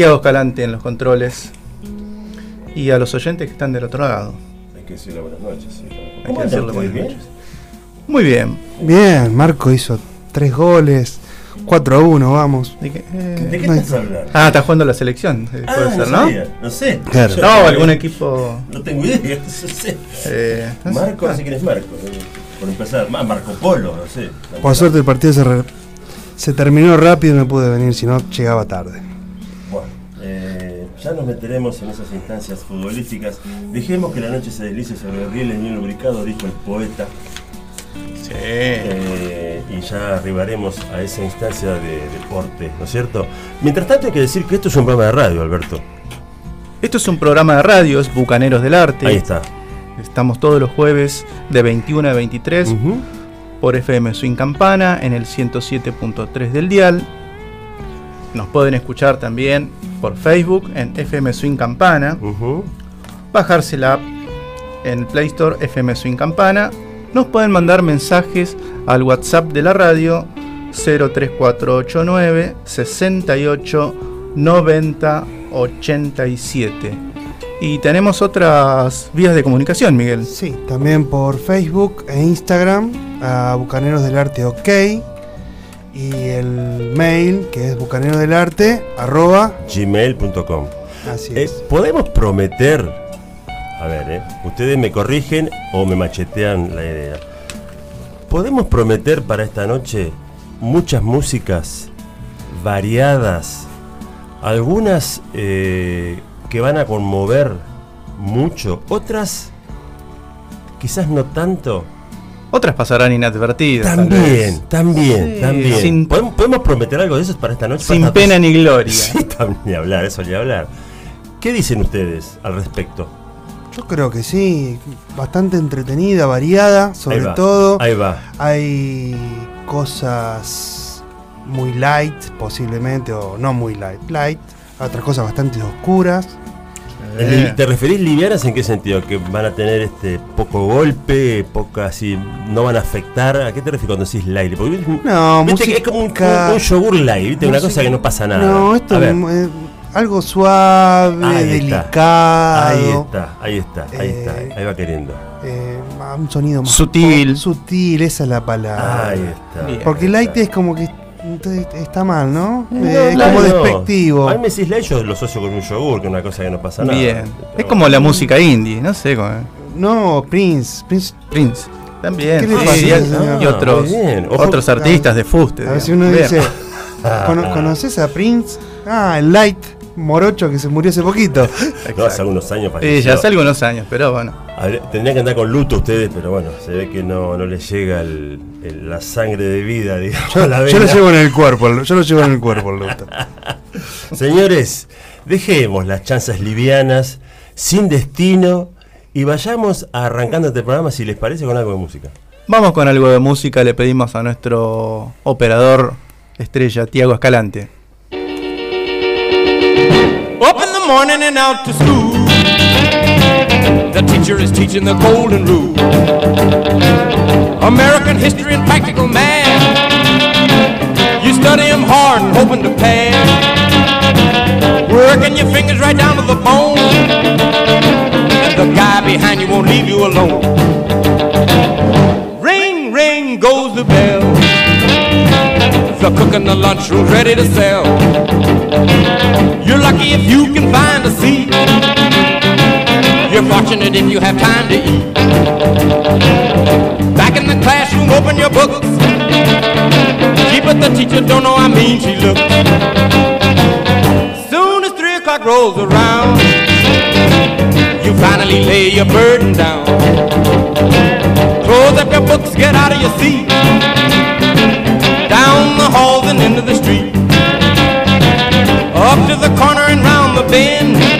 Tiago Escalante en los controles y a los oyentes que están del otro lado. Hay que decirle buenas noches. Sí. Hay ¿Cómo que decirle buenas ¿Bien? noches. Muy bien. Bien, Marco hizo tres goles, 4 a 1, vamos. ¿De qué, eh, ¿De qué No hay- estás hablando? Ah, está jugando la selección, eh, Ah, puede ser, ¿no? sabía, No sé. Claro. No, no algún equipo. No tengo idea, no sé. eh, no. Marco, no Ah, sé quién es Marco. eh, Por empezar, ah, Marco Polo, no sé. Por suerte el partido se, re- se terminó rápido y me pude venir, si no llegaba tarde. Ya nos meteremos en esas instancias futbolísticas. Dejemos que la noche se deslice sobre rieles bien lubricado, dijo el poeta. Sí. Eh, y ya arribaremos a esa instancia de deporte, ¿no es cierto? Mientras tanto hay que decir que esto es un programa de radio, Alberto. Esto es un programa de radio, es Bucaneros del Arte. Ahí está. Estamos todos los jueves de 21 a 23 Ujú. por FM Swing Campana en el 107.3 del dial. Nos pueden escuchar también por Facebook en FM Swing Campana. Bajarse la app en Play Store FM Swing Campana. Nos pueden mandar mensajes al WhatsApp de la radio 03489 68 90 87. Y tenemos otras vías de comunicación, Miguel. Sí, también por Facebook e Instagram, a Bucaneros del Arte OK. Y el mail, que es bucaneros del arte, arroba, gmail.com. así Eh, es. ¿Podemos prometer? A ver, eh, ustedes me corrigen o me machetean la idea. ¿Podemos prometer para esta noche muchas músicas variadas? Algunas eh, que van a conmover mucho, otras quizás no tanto. Otras pasarán inadvertidas. También, también, Sí, también. sin- ¿Podemos, podemos prometer algo de eso para esta noche? Sin esta- pena ni gloria. Sí, también ni hablar, eso ni hablar. ¿Qué dicen ustedes al respecto? Yo creo que sí, bastante entretenida, variada, sobre Ahí va, todo. Ahí va. Hay cosas muy light, posiblemente, o no muy light, light. Otras cosas bastante oscuras. Eh. ¿Te referís livianas en qué sentido? ¿Que van a tener este poco golpe, poca así, no van a afectar? ¿A qué te refieres cuando decís light? Porque, No, viste que es como un, un- un yogur light, ¿viste? Una cosa que no pasa nada. No, esto es eh, algo suave, Ahí delicado. ahí está, ahí está, ahí Eh, está, ahí va queriendo. eh, un sonido más Sutil. sutil, esa es la palabra. Ahí está. Porque light está. es como que está mal, ¿no? No, Eh, es light como no. despectivo. A mí me decís light, yo lo asocio con un yogur, que es una cosa que no pasa nada. Bien. Pero Es como la música indie, no sé. como- No, Prince, Prince. Prince. También. ¿Qué le sí, pasa, y, otros. Ojo- otros artistas de fuste. A ver si uno Bien. dice, ¿cono- ¿conoces a Prince? Ah, el Light Morocho que se murió hace poquito. No, hace algunos años Sí, falleció. ya hace algunos años, pero bueno. Tendrían que andar con luto ustedes, pero bueno, se ve que no, no les llega el- el- la sangre de vida, digamos. a la Yo lo llevo en el cuerpo, yo lo llevo en el cuerpo, el luto. Señores, dejemos las chanzas livianas, sin destino, y vayamos arrancando este programa, si les parece, con algo de música. Vamos con algo de música. Le pedimos a nuestro operador estrella, Tiago Escalante. Up in the morning and out to school. The teacher is teaching the golden rule. American history and practical math. You study study 'em hard and hoping to pass. Working your fingers right down to the bone. And the guy behind you won't leave you alone. Ring, ring goes the bell. The cook in the lunchroom's ready to sell. You're lucky if you can find a seat. You're fortunate if you have time to eat. Back in the classroom, open your books. Gee, but the teacher don't know how mean she looks. Soon as three o'clock rolls around, you finally lay your burden down. Close up your books, get out of your seat. Down the halls and into the street. Up to the corner and round the bend.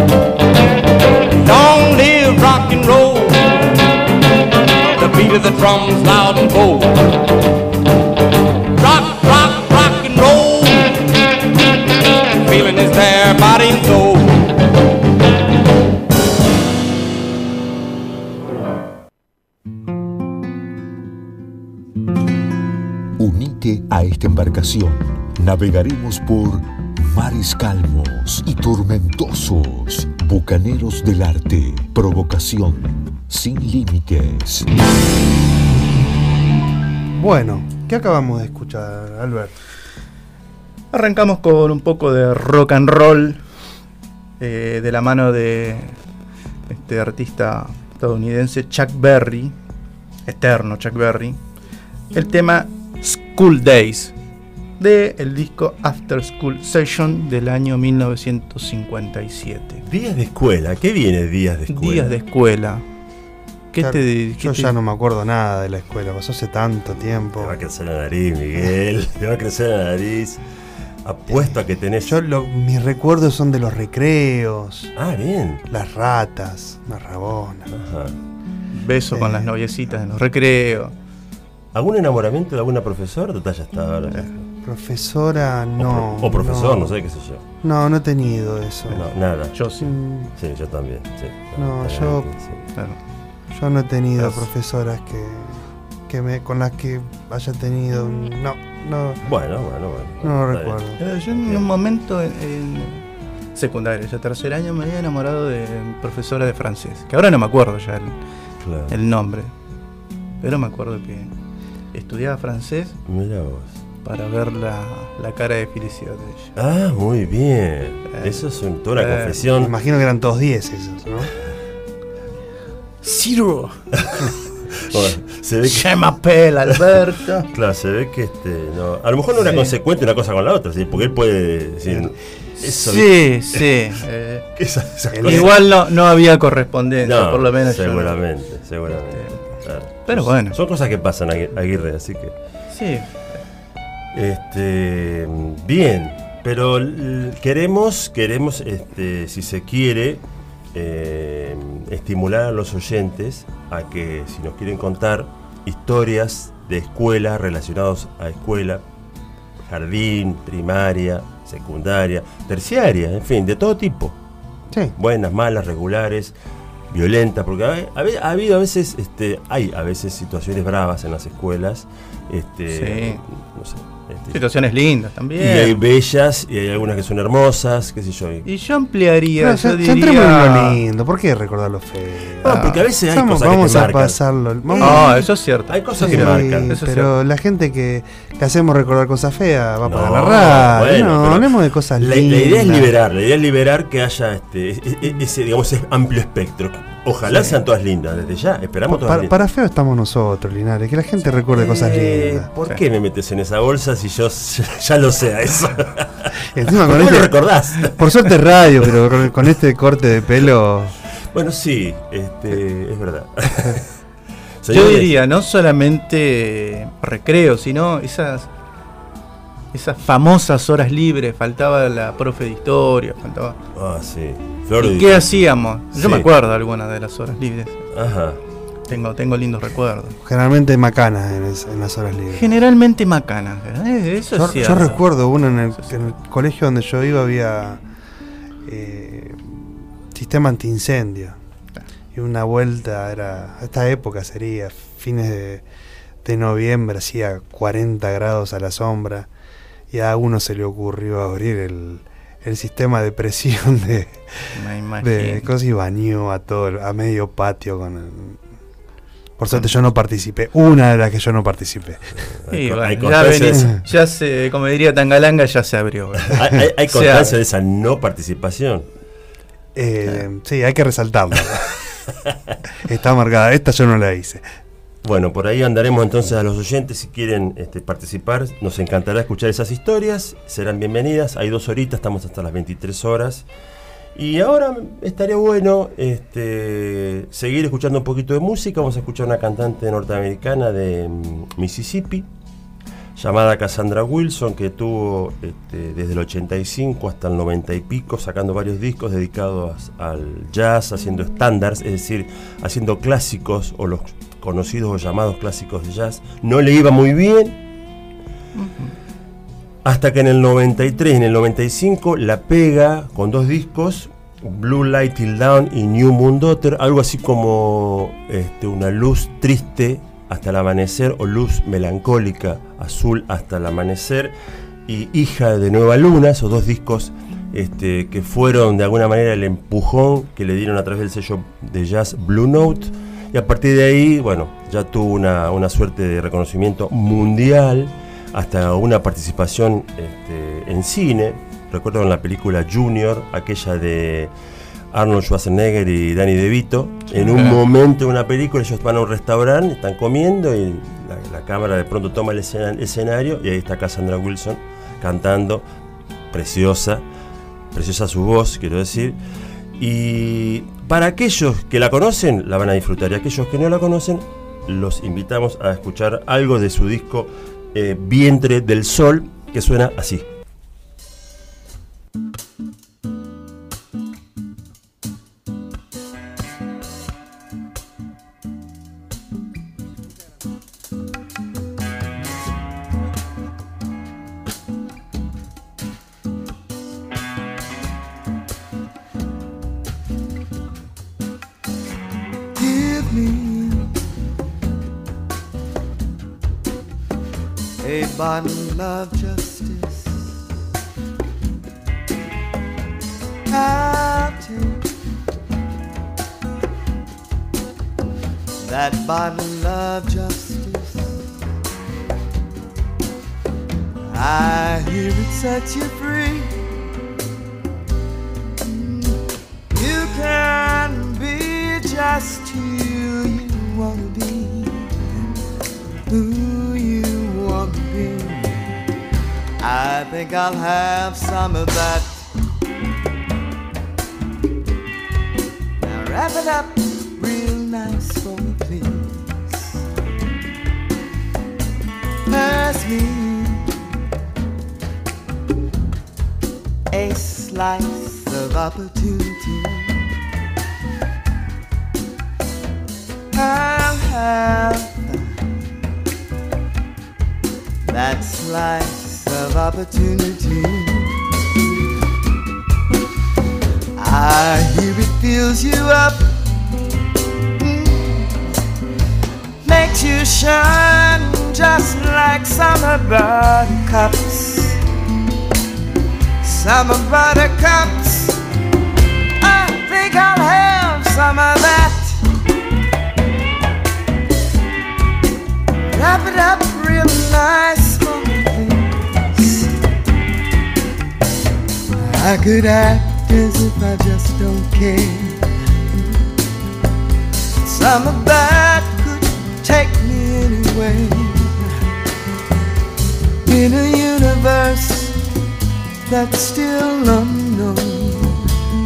Rock and roll. The beat of the drums loud and bold. Rock, rock, rock and roll. Feeling is there, body and soul. Unite a esta embarcación. Navegaremos por mares calmos y tormentosos, bucaneros del arte, provocación sin límites. Bueno, ¿qué acabamos de escuchar, Albert? Arrancamos con un poco de rock and roll eh, de la mano de este artista estadounidense Chuck Berry, eterno Chuck Berry, el tema School Days de el disco After School Session del año 1957. Días de escuela, ¿qué viene días de escuela? Días de escuela. ¿Qué Claro, te, qué Yo te- ya no me acuerdo nada de la escuela, pasó hace tanto tiempo. Te va a crecer la nariz, Miguel. Te va a crecer la nariz. Apuesto a que tenés. Yo lo- mis recuerdos son de los recreos, Ah, bien. las ratas, las rabonas. Ajá. Beso con Eh. las noviecitas en los recreos. ¿Algún enamoramiento de alguna profesora? Total, ya está. ahora. Profesora, O no. pro- o, profesor, no. sé qué sé yo. No, no he tenido eso. No, nada. Yo sí. Mm, Sí, yo también. Sí. No, yo- sí. claro. Yo no he tenido Es- profesoras que, que me, con las que haya tenido. un- No, no, Bueno, bueno, bueno. no lo recuerdo. Eh, Yo en un momento en, en secundaria, ya tercer año, me había enamorado de profesora de francés, que ahora no me acuerdo ya el, Claro. el nombre, pero me acuerdo que estudiaba francés Mira vos. Para ver la, la cara de felicidad de ella. Ah, muy bien. Eh, Eso es un- toda una eh, Me confesión. imagino que eran todos 10 esos, ¿no? Ciro, Bueno, se ve que. Alberto. Claro, se ve que este. No, a lo mejor no era Sí. consecuente una cosa con la otra, ¿sí? porque él puede decir. Eso, Sí, sí. eh, esas igual no, no había correspondencia, No, por lo menos yo no. Seguramente, seguramente. Claro. Pero bueno. Son cosas que pasan, Agui- Aguirre, así que. Sí, Este, bien, pero queremos, queremos, este, si se quiere, eh, estimular a los oyentes a que si nos quieren contar historias de escuela relacionados a escuela, jardín, primaria, secundaria, terciaria, en fin, de todo tipo, Sí. buenas, malas, regulares, violentas, porque ha, ha- ha habido a veces, este, hay a veces situaciones bravas en las escuelas, este, Sí. no sé, este, situaciones lindas y también. hay bellas y hay algunas que son hermosas, qué sé yo. y- Y yo ampliaría, No, yo diría... entremos en lo lindo. ¿Por qué recordar lo feo? Bueno, porque a veces hay Vamos, cosas que vamos te a marcan. pasarlo. Vamos No, eso es cierto. Hay cosas Sí, que marcan. Eso es pero la gente que, que hacemos recordar cosas feas va No, para la radio. bueno, no, hablemos de cosas La, la lindas. idea es liberar, la idea es liberar que haya este, e- e- ese, digamos, ese amplio espectro. Ojalá sean todas lindas, desde ya, esperamos todas para, lindas. para feo estamos nosotros, Linares. Que la gente recuerde cosas lindas. ¿Por Sí. qué me metes en esa bolsa si yo ya lo sé a eso? Encima ¿Por con qué me lo este, recordás? por suerte es radio, pero con, este corte de pelo. Bueno, sí, este, es verdad. Yo diría, no solamente recreo, sino esas esas famosas horas libres, faltaba la profe de historia, faltaba... Ah, sí. Flor ¿Y qué hacíamos? Yo Sí. me acuerdo algunas de las horas libres. Ajá. Tengo, tengo lindos recuerdos. Generalmente macanas en, es- en las horas libres. Generalmente macanas, ¿eh? eso Yo, es yo cierto. recuerdo uno en el, en el colegio donde yo iba había eh, sistema antiincendio. Y una vuelta era, a esta época sería, fines de, de noviembre, hacía 40 grados a la sombra. Y a uno se le ocurrió abrir el, el sistema de presión de, de cosas y bañó a todo, el- a medio patio con el- Por suerte yo no participé, una de las que yo no participé. Y Hay, bueno, hay ya, venís- ya se, como diría Tangalanga, ya se abrió. hay- hay- hay Se constancia de esa no participación. Eh, sí, hay que resaltarlo. Está marcada, esta yo no la hice. Bueno, por ahí andaremos entonces a los oyentes si quieren este, participar. Nos encantará escuchar esas historias. Serán bienvenidas. Hay dos horitas, estamos hasta las 23 horas. Y ahora estaría bueno este, seguir escuchando un poquito de música. Vamos a escuchar una cantante norteamericana de mm, Mississippi llamada Cassandra Wilson, que tuvo este, desde el 85 hasta el 90 y pico, sacando varios discos dedicados al jazz, haciendo estándares, es decir, haciendo clásicos o los conocidos o llamados clásicos de jazz. No le iba muy bien. Hasta que en el 93 y en el 95 la pega con dos discos, Blue Light Till Down y New Moon Daughter, algo así como este, una luz triste hasta el amanecer o luz melancólica, azul hasta el amanecer y hija de Nueva Luna, esos dos discos este, que fueron de alguna manera el empujón que le dieron a través del sello de jazz Blue Note. Y a partir de ahí, bueno, ya tuvo una, una suerte de reconocimiento mundial, hasta una participación este, en cine. Recuerdo en la película Junior, aquella de Arnold Schwarzenegger y Danny DeVito. En un momento de una película, ellos van a un restaurante, están comiendo y la, la cámara de pronto toma el escena- escenario y ahí está Cassandra Wilson cantando, preciosa, preciosa su voz, quiero decir. Y para aquellos que la conocen, la van a disfrutar. Y aquellos que no la conocen, los invitamos a escuchar algo de su disco eh, Vientre del Sol, que suena así. Bottle of justice. I hear it set you free. You can be just who you wanna be, who you wanna be. I think I'll have some of that. Now wrap it up me a slice of opportunity. I'll have that slice of opportunity. I hear it fills you up, shine just like summer buttercups. Summer buttercups. I think I'll have some of that. Wrap it up real nice for please. I could act as if I just don't care. Could take anywhere. In a universe that's still unknown,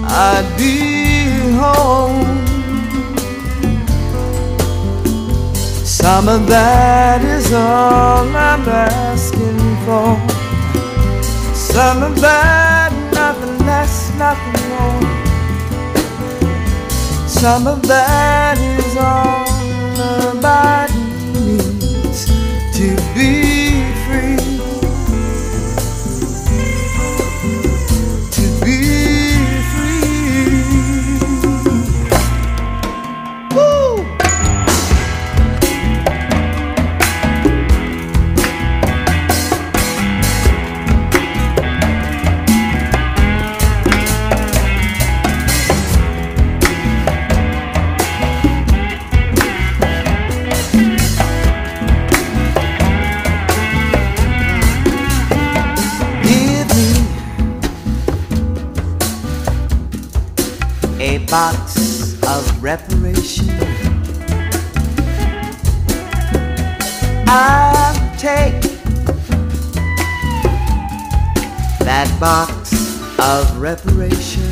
I'd be home. Some of that is all I'm asking for. Some of that, nothing less, nothing more. Some of that is all a box of reparation.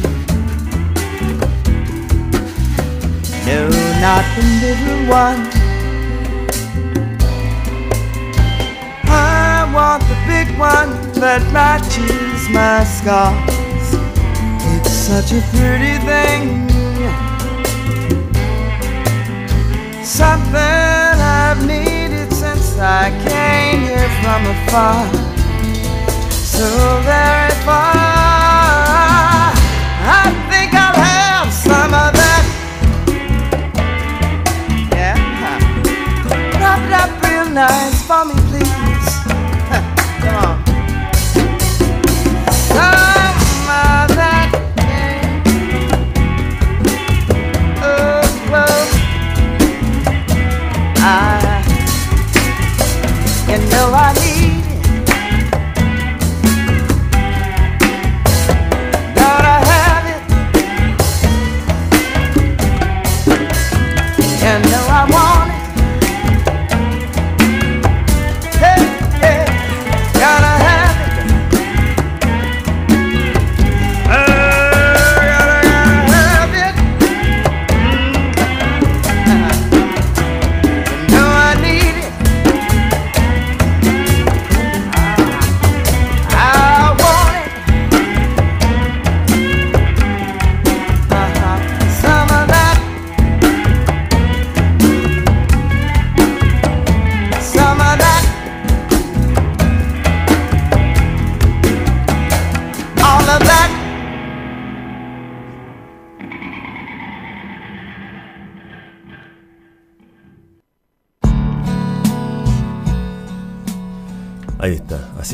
No, not the little one. I want the big one that matches my scars. It's such a pretty thing. Something I've needed since I came here from afar. So very far. I think I'll have some of that. Yeah. Wrap it up real nice for me, please. Come on. Some of that. Oh, well. I, you know I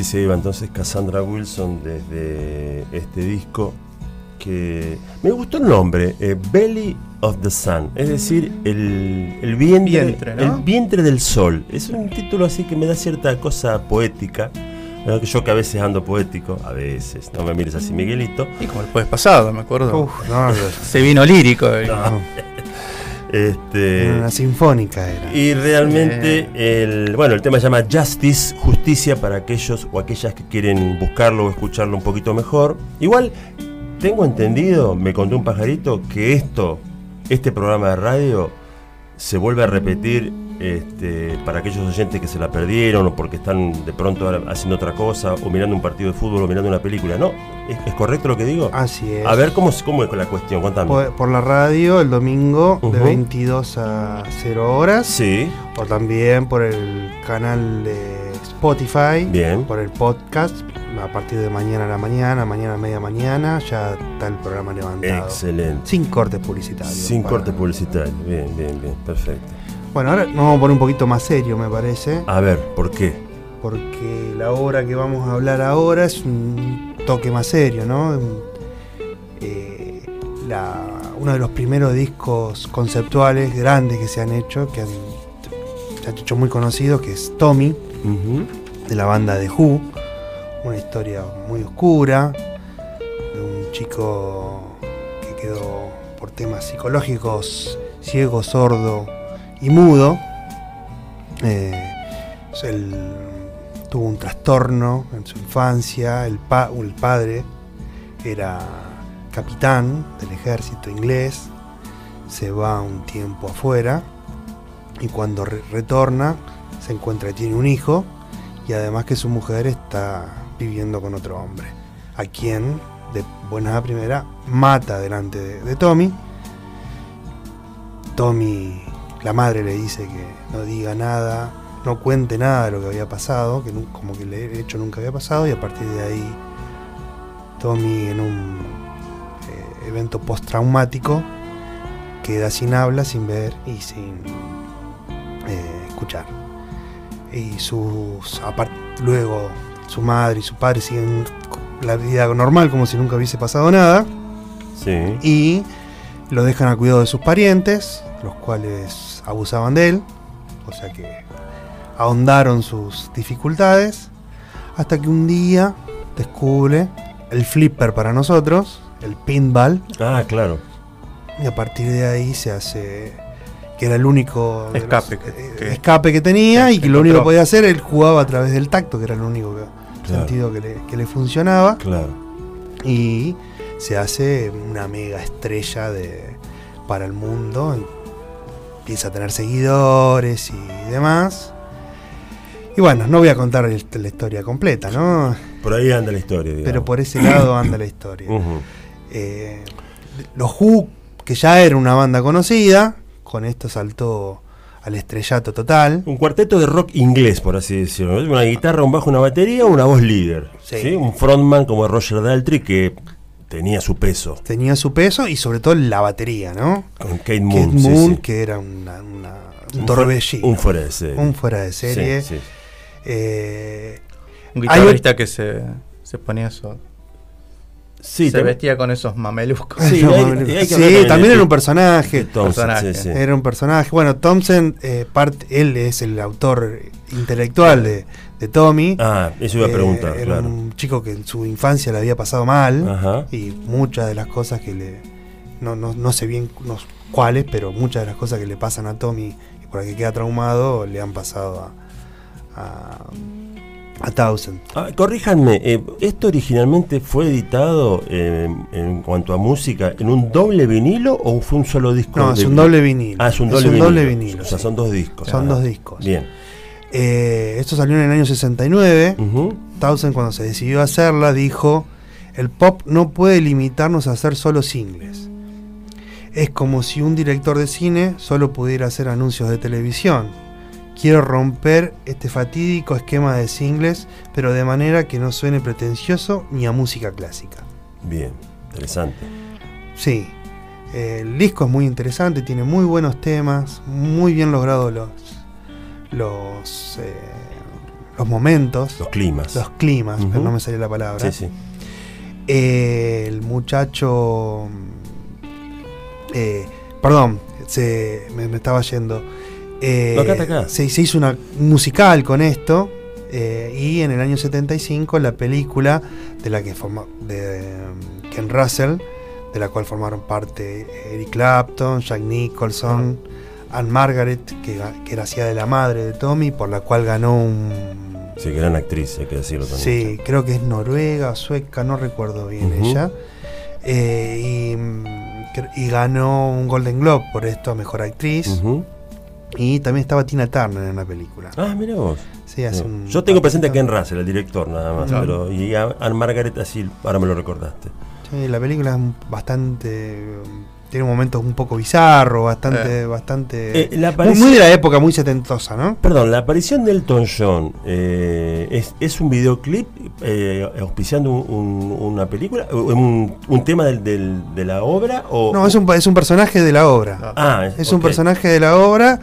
se iba entonces Cassandra Wilson desde este disco que me gustó el nombre, eh, Belly of the Sun, es decir, el, el vientre, Vientre, ¿no? el vientre del sol. Es un título así que me da cierta cosa poética. ¿no? Que Yo que a veces ando poético, a veces, no me mires así Miguelito. Y como el jueves pasado, me acuerdo. Uf, no, Se vino lírico. eh. Este, una sinfónica era. Y realmente el, bueno, el tema se llama Justice, justicia para aquellos o aquellas que quieren buscarlo o escucharlo un poquito mejor. Igual tengo entendido, me contó un pajarito que esto, este programa de radio se vuelve a repetir este, para aquellos oyentes que se la perdieron o porque están de pronto haciendo otra cosa o mirando un partido de fútbol o mirando una película. ¿No? ¿Es, es correcto lo que digo? Así es. A ver cómo, es- cómo es la cuestión, contame. Por, por la radio el domingo de Ujú. 22 a 0 horas. Sí, O también por el canal de Spotify. Bien. Por el podcast. A partir de mañana a la mañana, mañana a media mañana, ya está el programa levantado. excelente. Sin cortes publicitarios. Sin Para- corte publicitario. Bien, bien, bien, perfecto. Bueno, ahora nos vamos a poner un poquito más serio, me parece. A ver, ¿por qué? Porque la obra que vamos a hablar ahora es un toque más serio, ¿no? Eh, la- uno de los primeros discos conceptuales grandes que se han hecho, que han, se han hecho muy conocidos, que es Tommy, de la banda de Who. Una historia muy oscura, de un chico que quedó por temas psicológicos ciego, sordo y mudo. Eh, él tuvo un trastorno en su infancia, el, pa- el padre era capitán del ejército inglés, se va un tiempo afuera y cuando re- retorna se encuentra que tiene un hijo y además que su mujer está viviendo con otro hombre. a quien, de buena primera, mata delante de, de Tommy. Tommy, la madre le dice que no diga nada, no cuente nada de lo que había pasado, que como que el hecho nunca había pasado, y a partir de ahí Tommy en un eh, evento postraumático queda sin habla, sin ver y sin eh, escuchar. Y sus luego su madre y su padre siguen la vida normal como si nunca hubiese pasado nada Sí. y lo dejan al cuidado de sus parientes, los cuales abusaban de él, o sea que ahondaron sus dificultades, hasta que un día descubre el flipper para nosotros, el pinball, Ah, claro. y a partir de ahí se hace que era el único los- Escape que- eh, que- escape que tenía que- y que lo único que podía hacer él jugaba a través del tacto que era el único Claro. sentido que le, que le funcionaba Claro. y se hace una mega estrella de, para el mundo. Empieza a tener seguidores y demás. Y bueno, no voy a contar el- la historia completa, ¿no? Por ahí anda la historia, digamos. Pero por ese lado anda la historia. Eh, los Who, que ya era una banda conocida, con esto saltó al estrellato total. Un cuarteto de rock inglés, por así decirlo. Una guitarra, un bajo, una batería, una voz líder. Sí. ¿sí? Un frontman como Roger Daltrey que tenía su peso. Tenía su peso y sobre todo la batería, ¿no? Con Kate Kate Moon. sí, Moon, sí. que era una, una- un Un torbellino. fuera- Un fuera de serie. Un fuera de serie. Sí, sí. Eh, Un Hay guitarrista que se, se ponía eso. Sí, se vestía con esos mameluscos. Sí, no, hay- mames, hay que sí, hablar también era un personaje. Thompson, personaje. sí, sí. Era un personaje. Bueno, Thompson, eh, él es el autor intelectual de, de Tommy. Ah, eso iba a Eh, preguntar, era claro. un chico que en su infancia le había pasado mal. Ajá. Y muchas de las cosas que le. No, no, no sé bien no cuáles, pero muchas de las cosas que le pasan a Tommy y por las que queda traumado le han pasado a. a, a Townsend. Ah, corríjanme, eh, ¿esto originalmente fue editado eh, en cuanto a música en un doble vinilo o fue un solo disco? No, es un doble vinilo. Ah, es un Es doble un vinilo. doble vinilo, O sea, sí. son dos discos. Son Ah, dos discos. Bien. Eh, esto salió en el año 69. Ujú. Townsend cuando se decidió hacerla dijo, el pop no puede limitarnos a hacer solo singles. Es como si un director de cine solo pudiera hacer anuncios de televisión. Quiero romper este fatídico esquema de singles, pero de manera que no suene pretencioso ni a música clásica. Bien, interesante. Sí, el disco es muy interesante, tiene muy buenos temas, muy bien logrados los, los, eh, los momentos, Los climas. los climas, pero no me salió la palabra. Sí, sí. Eh, el muchacho. eh, perdón, se, me, me estaba yendo. Eh, No, acá acá. Se, se hizo una musical con esto. eh, y en el año 75 la película de la que forma, de Ken Russell, de la cual formaron parte Eric Clapton, Jack Nicholson, Anne Margaret, que, que era hacía de la madre de Tommy, por la cual ganó un Sí, gran actriz, hay que decirlo también. Sí, creo que es noruega, sueca, no recuerdo bien ella. Eh, y, y ganó un Golden Globe por esto a mejor actriz. Y también estaba Tina Turner en la película. Ah, mira vos. Sí, hace Bien. un Yo tengo presente a. Ken Russell, el director, nada más. No. Pero, y a Anne Margaret así, ahora me lo recordaste. Sí, la película es bastante. Tiene momentos un poco bizarros, bastante. bastante Eh, la muy, aparición- muy de la época, muy setentosa, ¿no? Perdón, la aparición de Elton John eh, ¿es, es un videoclip eh, auspiciando un- un- una película? ¿O ¿Un, un tema del- del- de la obra? O, No, es un, es un personaje de la obra. Ah, Es un ok. personaje de la obra.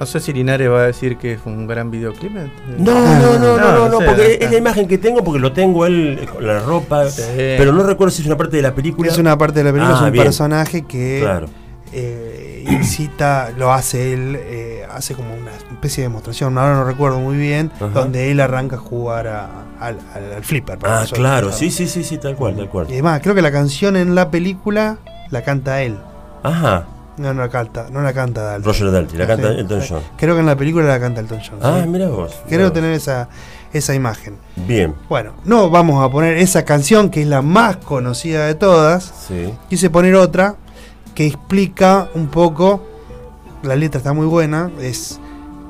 No sé si Linares va a decir que fue un gran videoclip. No, no, no, no, no, no, sé, porque ah. es la imagen que tengo, porque lo tengo él eh, con la ropa, Sí. pero no recuerdo si es una parte de la película. Es una parte de la película, Ah, es un bien. personaje que Claro. eh, incita, lo hace él, eh, hace como una especie de demostración, ahora no recuerdo muy bien, Ajá. donde él arranca a jugar a- al, al- al flipper. Ah, claro, ¿no? sí, sí, sí, sí, tal cual, tal cual. Y además, creo que la canción en la película la canta él. Ajá, no, no la canta, no la canta Dalton. Roger Dalton, la canta Elton John. Creo que en la película la canta Elton John. Ah, ¿sí? mira vos. Creo tener esa, esa imagen. Bien. Bueno, no vamos a poner esa canción que es la más conocida de todas. Sí. Quise poner otra que explica un poco. La letra está muy buena. Es,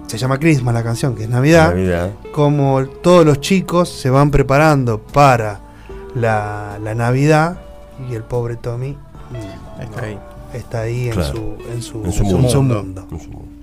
se llama Christmas la canción, que es Navidad. Navidad. Como todos los chicos se van preparando para la, la Navidad. Y el pobre Tommy. Mm, está ahí está ahí en, su, en, su, en, su mundo. en su mundo.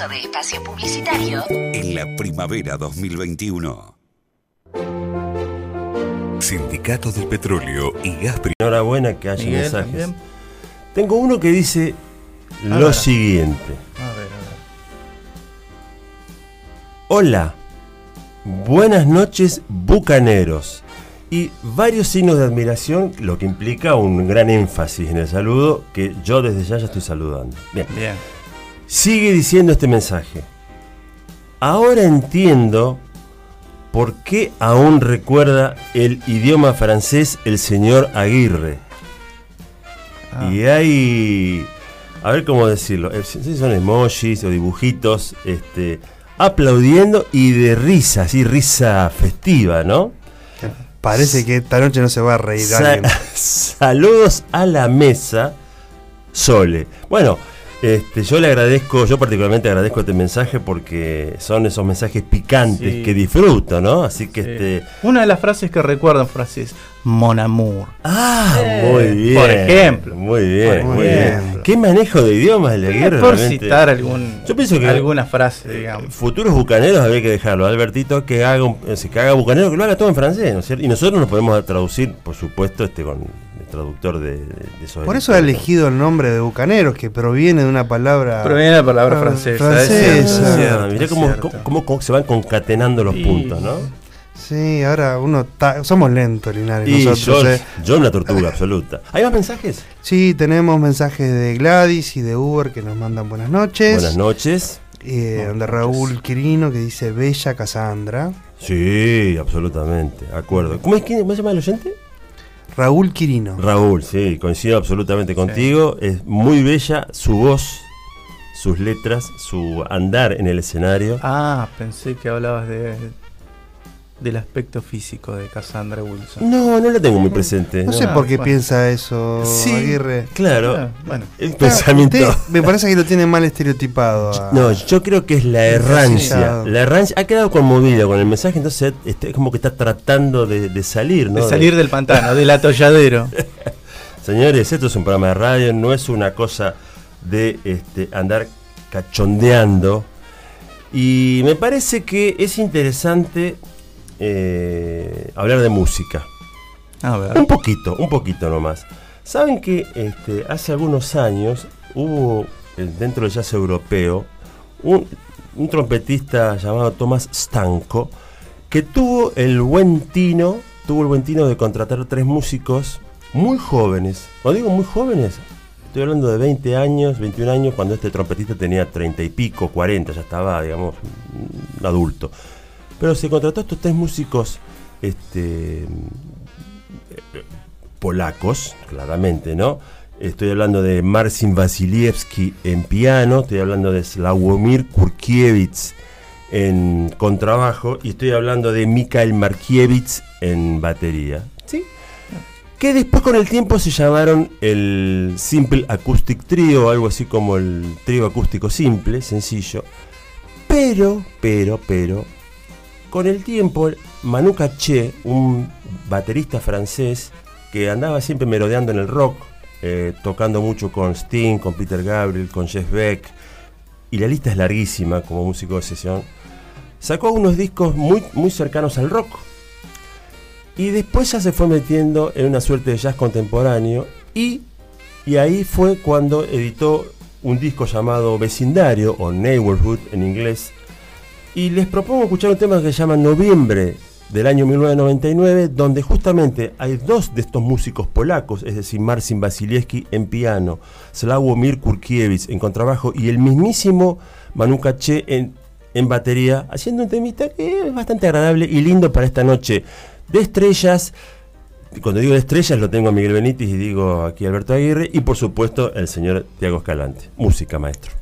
Comienzo de espacio publicitario. En la Primavera 2021. Sindicato del Petróleo y Gas Enhorabuena que haya Miguel, mensajes. también. Tengo uno que dice A lo ver. siguiente. A ver, a ver. Hola, buenas noches bucaneros. Y varios signos de admiración, lo que implica un gran énfasis en el saludo, que yo desde ya ya estoy saludando. Bien, Bien. Sigue diciendo este mensaje. Ahora entiendo por qué aún recuerda el idioma francés el señor Aguirre. Ah. Y hay. A ver cómo decirlo. eh, son emojis o dibujitos. Este. Aplaudiendo y de risa, así risa festiva, ¿no? Parece que esta noche no se va a reír Sa- alguien. saludos a la mesa, Sole. Bueno, este, yo le agradezco, yo particularmente agradezco este mensaje porque son esos mensajes picantes Sí. que disfruto, ¿no? Así que Sí. este. Una de las frases que recuerdo en frases, Mon amour. Ah, Eh, muy bien. por ejemplo. Muy bien, muy bien. Qué manejo de idiomas de Aguirre, por realmente. citar algún, Yo pienso que- alguna frase, digamos. Futuros bucaneros habría que dejarlo, Albertito, que haga, un, eh, que haga bucanero, que lo haga todo en francés, ¿no es cierto? Y nosotros nos podemos traducir, por supuesto, este con traductor de, de, esos Por eso ha elegido el nombre de Bucaneros, que proviene de una palabra. Proviene de la palabra Ah, francesa. es francesa. cierto, es cierto, mirá cómo, cómo- se van concatenando los puntos, ¿no? Sí, ahora uno está. Somos lentos, Linares, Y nosotros. yo, eh. yo una tortuga absoluta. ¿Hay más mensajes? Sí, tenemos mensajes de Gladys y de Uber que nos mandan buenas noches. Buenas noches. Eh, de Raúl Quirino que dice Bella Casandra. Sí, absolutamente, de acuerdo. ¿Cómo, es, quién- cómo se llama el oyente? Raúl Quirino. Raúl, sí, coincido absolutamente contigo. Es muy bella su voz, sus letras, su andar en el escenario. Ah, pensé que hablabas de, del aspecto físico de Cassandra Wilson. No, no la tengo muy presente. No sé por qué bueno. piensa eso, Sí, Aguirre. claro. Ah, bueno. El pensamiento. usted me parece que lo tiene mal estereotipado. a- No, yo creo que es la errancia. Encasillado. La errancia ha quedado conmovido con el mensaje, entonces este, es como que está tratando de, de salir, ¿no? De salir del pantano, del atolladero. Señores, esto es un programa de radio, no es una cosa de este, andar cachondeando. Y me parece que es interesante eh, hablar de música. A ver. Un poquito, un poquito nomás. Saben que este, hace algunos años hubo eh, dentro del jazz europeo un, un trompetista llamado Tomás Stanco que tuvo el buen tino, tuvo el buen tino de contratar tres músicos muy jóvenes. Cuando digo muy jóvenes, estoy hablando de 20 años, 21 años, cuando este trompetista tenía 30 y pico, 40, ya estaba, digamos, un adulto. Pero se contrató a estos tres músicos este, polacos, claramente, ¿no? Estoy hablando de Marcin Wasiliewski en piano, estoy hablando de Slawomir Kurkiewicz en contrabajo y estoy hablando de Mikhail Markiewicz en batería. ¿Sí? Que después con el tiempo se llamaron el Simple Acoustic Trio, algo así como el trío acústico simple, sencillo. Pero, pero, pero, con el tiempo, Manu Katché, un baterista francés que andaba siempre merodeando en el rock, eh, tocando mucho con Sting, con Peter Gabriel, con Jeff Beck, y la lista es larguísima como músico de sesión, sacó unos discos muy, muy cercanos al rock. Y después ya se fue metiendo en una suerte de jazz contemporáneo y, y ahí fue cuando editó un disco llamado Vecindario o Neighborhood en inglés, y les propongo escuchar un tema que se llama Noviembre del año 1999, donde justamente hay dos de estos músicos polacos, es decir, Marcin Wasiliewski en piano, Slawomir Kurkiewicz en contrabajo y el mismísimo Manu Katché en, en batería, haciendo un temita que es bastante agradable y lindo para esta noche de estrellas. Cuando digo de estrellas lo tengo a Miguel Benítez y digo aquí a Alberto Aguirre y por supuesto el señor Tiago Escalante. Música, maestro.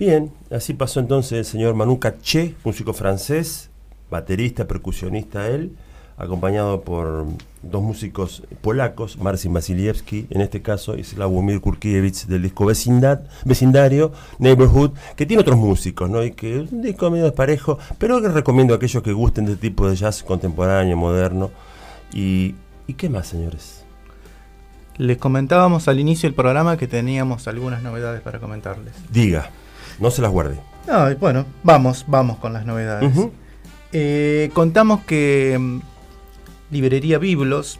Bien, así pasó entonces el señor Manu Katché, músico francés, baterista, percusionista él, acompañado por dos músicos polacos, Marcin Wasiliewski, en este caso, y Sławomir Kurkiewicz del disco Vecindad, Vecindario, Neighborhood, que tiene otros músicos, ¿no? Y que es un disco medio desparejo, pero que recomiendo a aquellos que gusten de este tipo de jazz contemporáneo, moderno. Y, ¿y qué más, señores? Les comentábamos al inicio del programa que teníamos algunas novedades para comentarles. Diga, no se las guarde. No, bueno, vamos, vamos con las novedades. Eh, contamos que mm, Librería Biblos,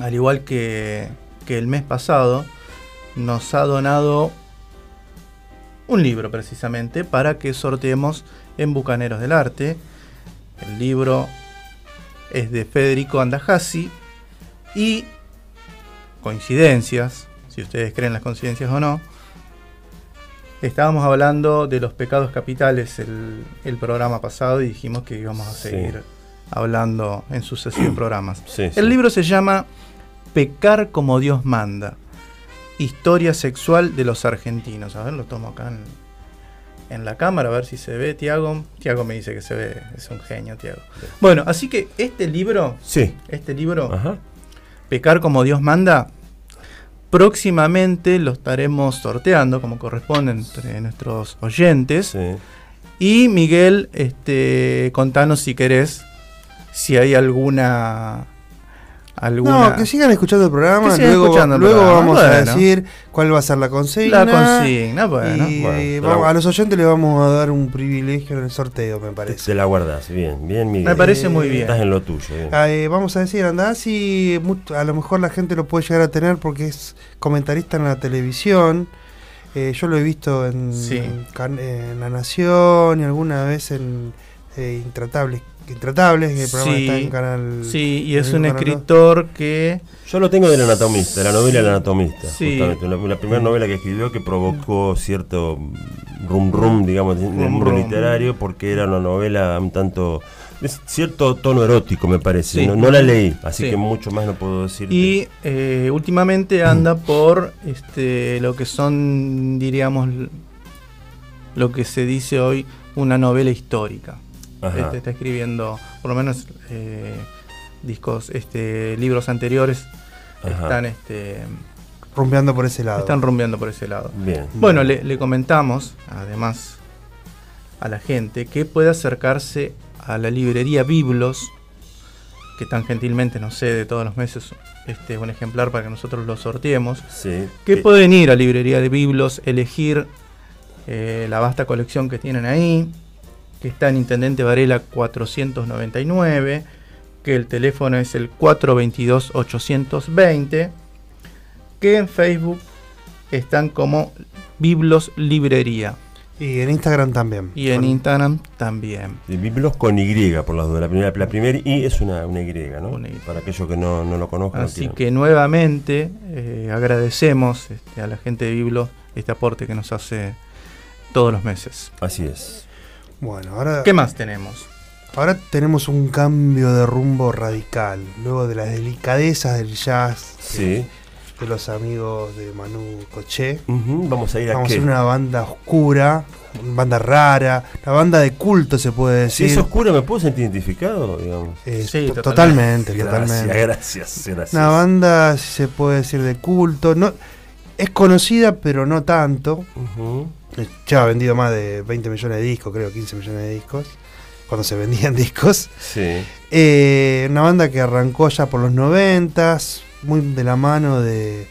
al igual que, que el mes pasado, nos ha donado un libro precisamente para que sorteemos en Bucaneros del Arte. El libro es de Federico Andajasi y coincidencias, si ustedes creen las coincidencias o no, estábamos hablando de los pecados capitales el, el programa pasado y dijimos que íbamos a Sí. seguir hablando en sucesivos programas. Sí, sí. El libro se llama Pecar como Dios manda. Historia sexual de los argentinos. A ver, lo tomo acá en, en la cámara, a ver si se ve, Tiago. Tiago me dice que se ve, es un genio, Tiago. Bueno, así que este libro, Sí. este libro, Ajá. Pecar como Dios manda, próximamente lo estaremos sorteando como corresponde entre nuestros oyentes. Sí. Y Miguel, este, contanos si querés, si hay alguna... alguna No, que sigan escuchando el programa. Que sigan luego escuchando el luego programa, vamos a decir cuál va a ser la consigna. la consigna, bueno. y Bueno, vamos- pero- a los oyentes les vamos a dar un privilegio en el sorteo, me parece. Te la guardas, bien, bien, Miguel. Me parece muy Eh, bien. Estás en lo tuyo. Ah, eh, vamos a decir, andá si mu- a lo mejor la gente lo puede llegar a tener porque es comentarista en la televisión. Eh, yo lo he visto en, Sí. Can- en La Nación y alguna vez en eh, Intratables. Intratables, que el programa Sí, está en Canal. Sí, y es un escritor que... Yo lo tengo del anatomista, la novela del anatomista, Sí. justamente. La, la primera novela que escribió que provocó cierto rum rum, digamos, en el mundo rum. literario, porque era una novela un tanto. de cierto tono erótico, me parece. Sí. No, no la leí, así Sí. que mucho más no puedo decir. Y eh, últimamente anda por este, lo que son, diríamos, lo que se dice hoy una novela histórica. Este, está escribiendo, por lo menos, eh, discos, este, libros anteriores Ajá. están, este, Rumbeando por ese lado. están rumbeando por ese lado. Bien. Bueno, le, le comentamos, además, a la gente que puede acercarse a la librería Biblos, que tan gentilmente nos cede todos los meses este, un ejemplar para que nosotros lo sorteemos. Sí. Que Eh, pueden ir a librería de Biblos, elegir eh, la vasta colección que tienen ahí, que está en Intendente Varela 499, que el teléfono es el 422-820, que en Facebook están como Biblos Librería Y en Instagram también. y en Con- Instagram también. de Biblos con Y, por las dudas. La primera, la primera I es una, una Y, ¿no? Una Y. Para aquellos que no, no lo conozcan. no Así que nuevamente eh, agradecemos este, a la gente de Biblos este aporte que nos hace todos los meses. Así es. Bueno, ahora, ¿Qué más tenemos? ahora tenemos un cambio de rumbo radical. Luego de las delicadezas del jazz, Sí. de los amigos de Manu Coché. Ujú, Vamos a ir a Vamos a hacer una banda oscura, una banda rara, una banda de culto se puede Si decir. es oscura, ¿me puedo sentir identificado? Digamos. Eh, Sí, to- totalmente. totalmente, Gracias, totalmente. gracias, gracias. Una banda, si se puede decir, de culto. No, es conocida, pero no tanto. Ya ha vendido más de 20 millones de discos, creo, 15 millones de discos. Cuando se vendían discos. Sí. Eh, una banda que arrancó ya por los 90, muy de la mano de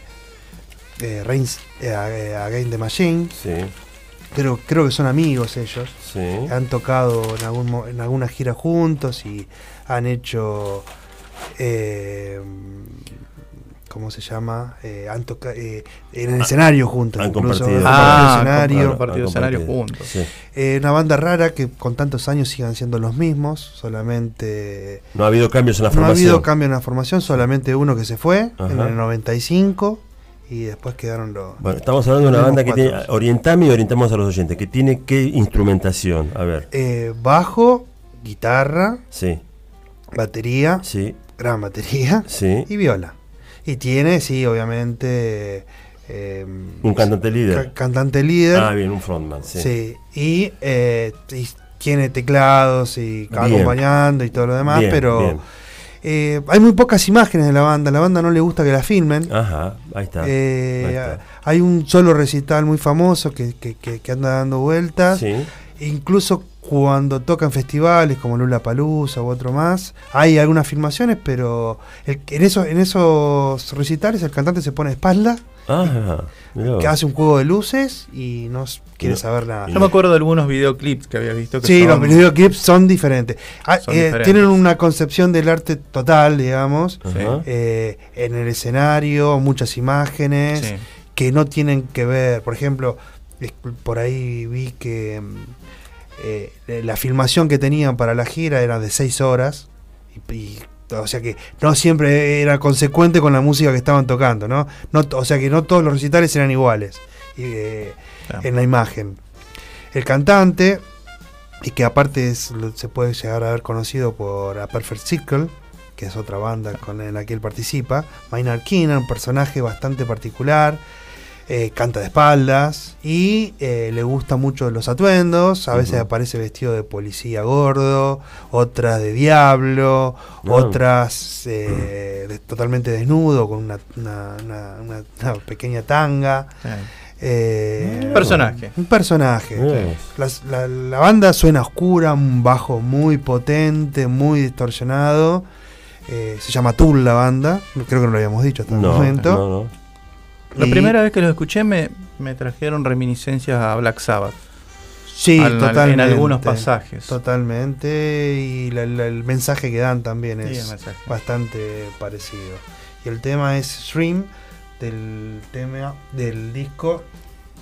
eh, Reigns eh, eh, Against the Machine. Sí, Creo, creo que son amigos ellos. sí. Han tocado en, algún, en alguna gira juntos y han hecho. eh, ¿Cómo se llama? Eh, han tocado en el escenario juntos. han incluso. compartido. Han Ah, compartido escenario. compartido han escenario juntos. Sí. Eh, una banda rara que con tantos años sigan siendo los mismos. Solamente. No ha habido cambios en la No ha formación. habido cambio en la formación, solamente uno que se fue en el 95 y después quedaron los. Bueno, estamos hablando de una banda que tiene. Orientame y orientamos a los oyentes. Que tiene qué instrumentación. A ver. eh, bajo, guitarra, Sí, batería, sí, gran batería sí. y viola. Y tiene, sí, obviamente, eh, Un cantante líder. ca- cantante líder. Ah, bien, un frontman, sí. Sí, y, eh, y tiene teclados y acompañando y todo lo demás, Bien, pero bien. eh, hay muy pocas imágenes de la banda. La banda no le gusta que la filmen. Ajá, ahí está. Eh, ahí está. Hay un solo recital muy famoso que, que- que- que anda dando vueltas. Sí. Incluso cuando tocan festivales como Lula Palusa u otro más, hay algunas filmaciones, pero el- en, esos, en esos recitales el cantante se pone de espalda, vos. que hace un juego de luces y no quiere No. saber nada. Yo me acuerdo de algunos videoclips que había visto. Que Sí, son- los videoclips son diferentes. Ah, Son eh, diferentes. Tienen una concepción del arte total, digamos. Eh, en el escenario, muchas imágenes Sí. que no tienen que ver. Por ejemplo, por ahí vi que mm, eh, la filmación que tenían para la gira era de seis horas. Y, y- o sea que no siempre era consecuente con la música que estaban tocando, ¿no? no o sea que no todos los recitales eran iguales eh, Claro. en la imagen. El cantante, y que aparte es- se puede llegar a haber conocido por A Perfect Circle, que es otra banda con en la que él participa, Maynard Keenan, un personaje bastante particular, eh, canta de espaldas y eh, le gusta mucho los atuendos, a veces aparece vestido de policía gordo, otras de diablo, Ah. otras eh, de- totalmente desnudo con una, una- una- una- una pequeña tanga. Eh, Un personaje. Un personaje. Las- la, la banda suena oscura, un bajo muy potente, muy distorsionado. Eh, se llama Tool la banda, creo que no lo habíamos dicho hasta el momento. no, no. La Y- primera vez que los escuché me, me trajeron reminiscencias a Black Sabbath. Sí, al- al- totalmente. En algunos pasajes. Totalmente. Y la- la- el mensaje que dan también Sí, es bastante parecido. Y el tema es Stream del tema del disco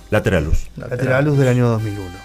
Lateralus. Lateralus del año 2001.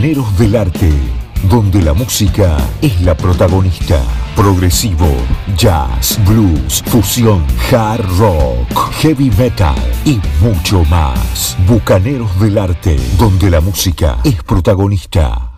Bucaneros del Arte, donde la música es la protagonista. Progresivo, jazz, blues, fusión, hard rock, heavy metal y mucho más. Bucaneros del Arte, donde la música es protagonista.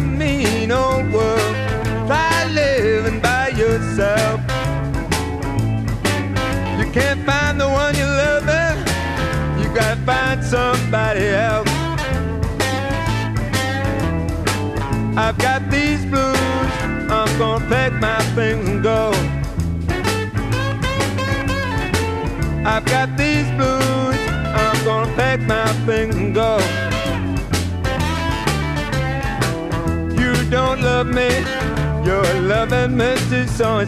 Mean old world. Try living by yourself. You can't find the one you love, eh? you gotta find somebody else. I've got these blues. I'm gonna pack my things and go. I've got these blues. I'm gonna pack my things and go. Love me. You're loving Mr. So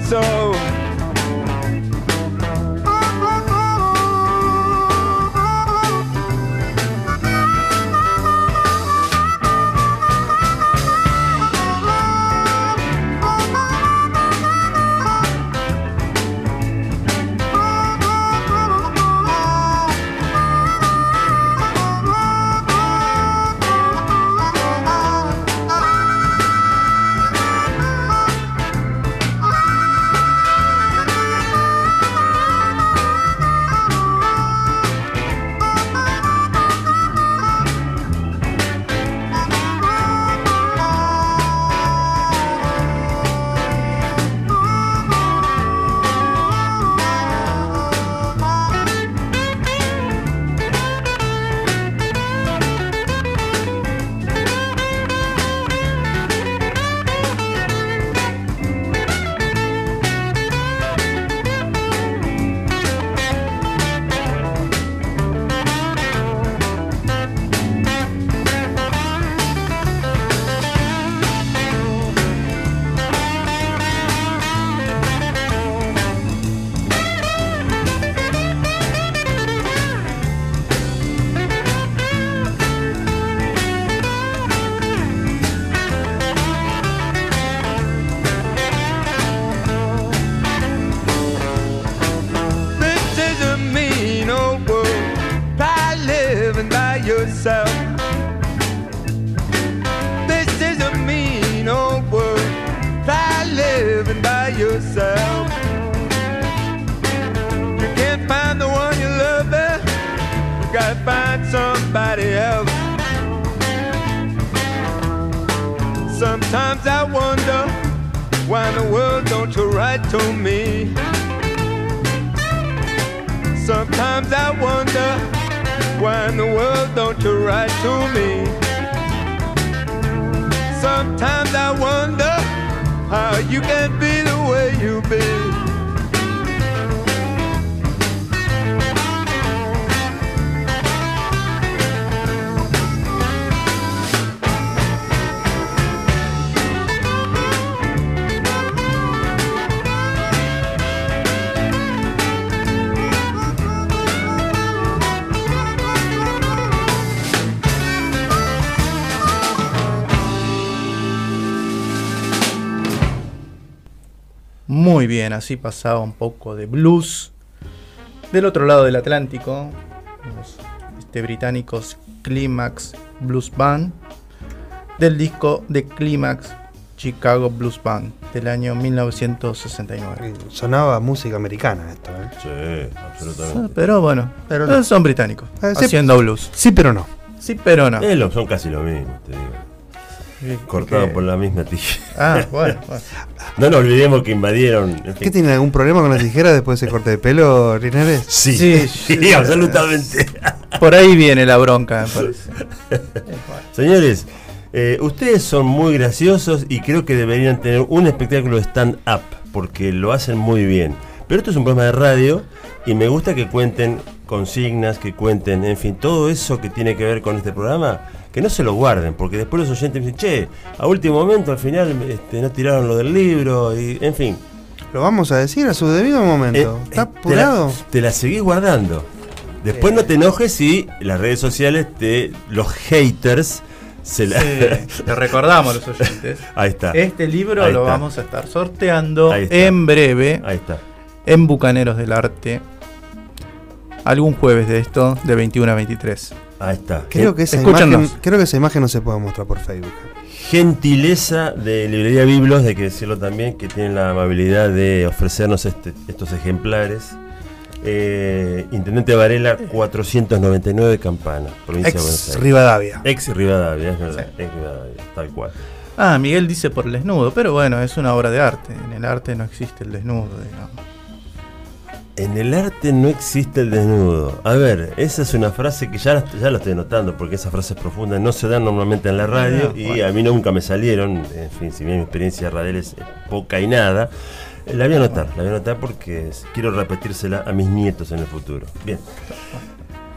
Muy bien, así pasaba un poco de blues. Del otro lado del Atlántico, los este, británicos Climax Blues Band, del disco de Climax Chicago Blues Band del año 1969. Sonaba música americana esto, ¿eh? Sí, Ah, absolutamente. Pero bueno, Pero no. eh, son británicos, Eh, sí. haciendo blues. Sí, pero no. Sí, pero no. Eh, lo- son casi lo mismo, te digo. Cortado que- por la misma tijera. Ah, bueno, bueno. No nos olvidemos que invadieron. en fin. ¿Qué tiene algún problema con las tijeras después de ese corte de pelo, Linares? Sí, Sí, sí, sí. absolutamente. Por ahí viene la bronca, me parece. Señores, eh, ustedes son muy graciosos y creo que deberían tener un espectáculo de stand-up porque lo hacen muy bien. Pero esto es un programa de radio y me gusta que cuenten consignas, que cuenten, en fin, todo eso que tiene que ver con este programa, que no se lo guarden, porque después los oyentes dicen, che, a último momento al final este, no tiraron lo del libro, y en fin. Lo vamos a decir a su debido momento. Eh, ¿Está eh, te la- apurado? Te la, seguís guardando. Después no te enojes si las redes sociales te. los haters se la. Sí, le recordamos a los oyentes. Ahí está. Este libro Ahí lo está. vamos a estar sorteando en breve Ahí está. en Bucaneros del Arte. Algún jueves de esto, de 21 a 23. Ahí está. Creo que, esa escúchanos. imagen, creo que esa imagen no se puede mostrar por Facebook. Gentileza de Librería Biblos, de que decirlo también, que tienen la amabilidad de ofrecernos este- estos ejemplares. Eh, Intendente Varela, 499 Campana, provincia de Buenos Ex Aires. Rivadavia. Ex Rivadavia, es verdad. Ex Rivadavia, tal cual. Ah, Miguel dice por el desnudo, pero bueno, es una obra de arte. En el arte no existe el desnudo, digamos. En el arte no existe el desnudo. A ver, esa es una frase que ya, la- ya la estoy notando, porque esas frases profundas no se dan normalmente en la radio y bueno. a mí nunca me salieron. En fin, si bien mi experiencia radial es poca y nada, eh, la voy a anotar, la voy a anotar porque quiero repetírsela a mis nietos en el futuro. Bien.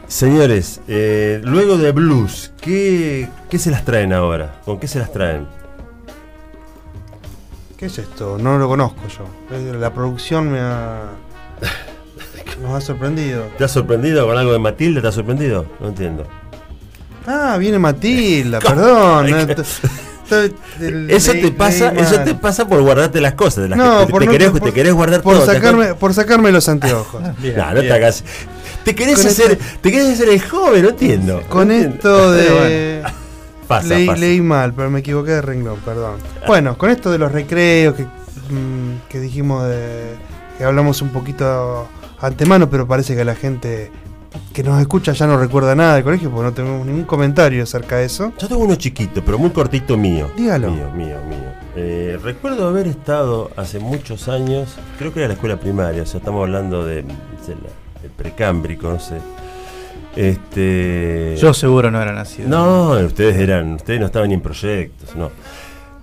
Señores, eh, luego de blues, ¿qué, ¿qué se las traen ahora? ¿Con qué se las traen? ¿Qué es esto? No lo conozco yo. La producción me ha. Nos ha sorprendido. ¿Te has sorprendido con algo de Matilde? ¿Te has sorprendido? No entiendo. Ah, viene Matilda, perdón. Eso te pasa, eso te pasa por guardarte las cosas de las No, que por te, no- querés, por- te querés guardar por todo. ¿te sacarme, por sacarme los anteojos. Bien, No, no te hagas. Te querés Con hacer, esto- te querés hacer el joven, no entiendo. Con entiendo. esto de. Pasa, leí, pasa. leí mal, pero me equivoqué de renglón, perdón. Bueno, con esto de los recreos que, mm, que dijimos de. que hablamos un poquito antemano, pero parece que la gente que nos escucha ya no recuerda nada del colegio, porque no tenemos ningún comentario acerca de eso. Yo tengo uno chiquito, pero muy cortito mío. Dígalo. Mío, mío, mío. Eh, recuerdo haber estado hace muchos años, creo que era la escuela primaria, o sea, estamos hablando de, de la- del precámbrico, no sé. Este. Yo seguro no era nacido. No, ustedes eran, ustedes no estaban ni en proyectos, no.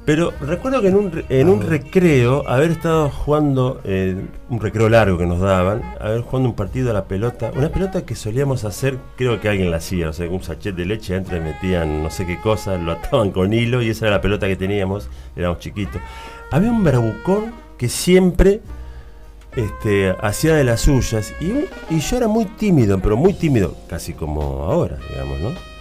Pero recuerdo que en un, en un recreo, haber estado jugando, eh, un recreo largo que nos daban, haber jugando un partido a la pelota, una pelota que solíamos hacer, creo que alguien la hacía, o sea, un sachet de leche, adentro metían no sé qué cosa, lo ataban con hilo y esa era la pelota que teníamos, éramos chiquitos. Había un bravucón que siempre este, hacía de las suyas y, y yo era muy tímido, pero muy tímido, casi como ahora, digamos, ¿no?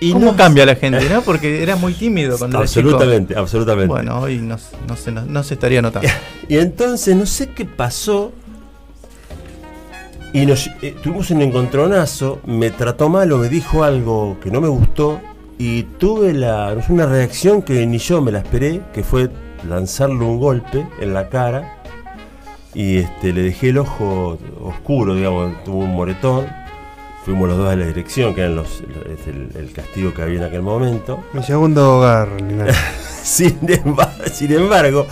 Y ¿Cómo no- cambia la gente, no? Porque era muy tímido cuando era. Absolutamente, absolutamente. Bueno, hoy no, no, se, no, no se estaría notando. Y entonces no sé qué pasó. Y nos, eh, tuvimos un encontronazo, me trató mal o me dijo algo que no me gustó. Y tuve la, una reacción que ni yo me la esperé, que fue lanzarle un golpe en la cara. Y este, le dejé el ojo oscuro, digamos, tuvo un moretón. Fuimos los dos a la dirección, que era los, es el, el castigo que había en aquel momento. Mi segundo hogar. Sin embargo, sin embargo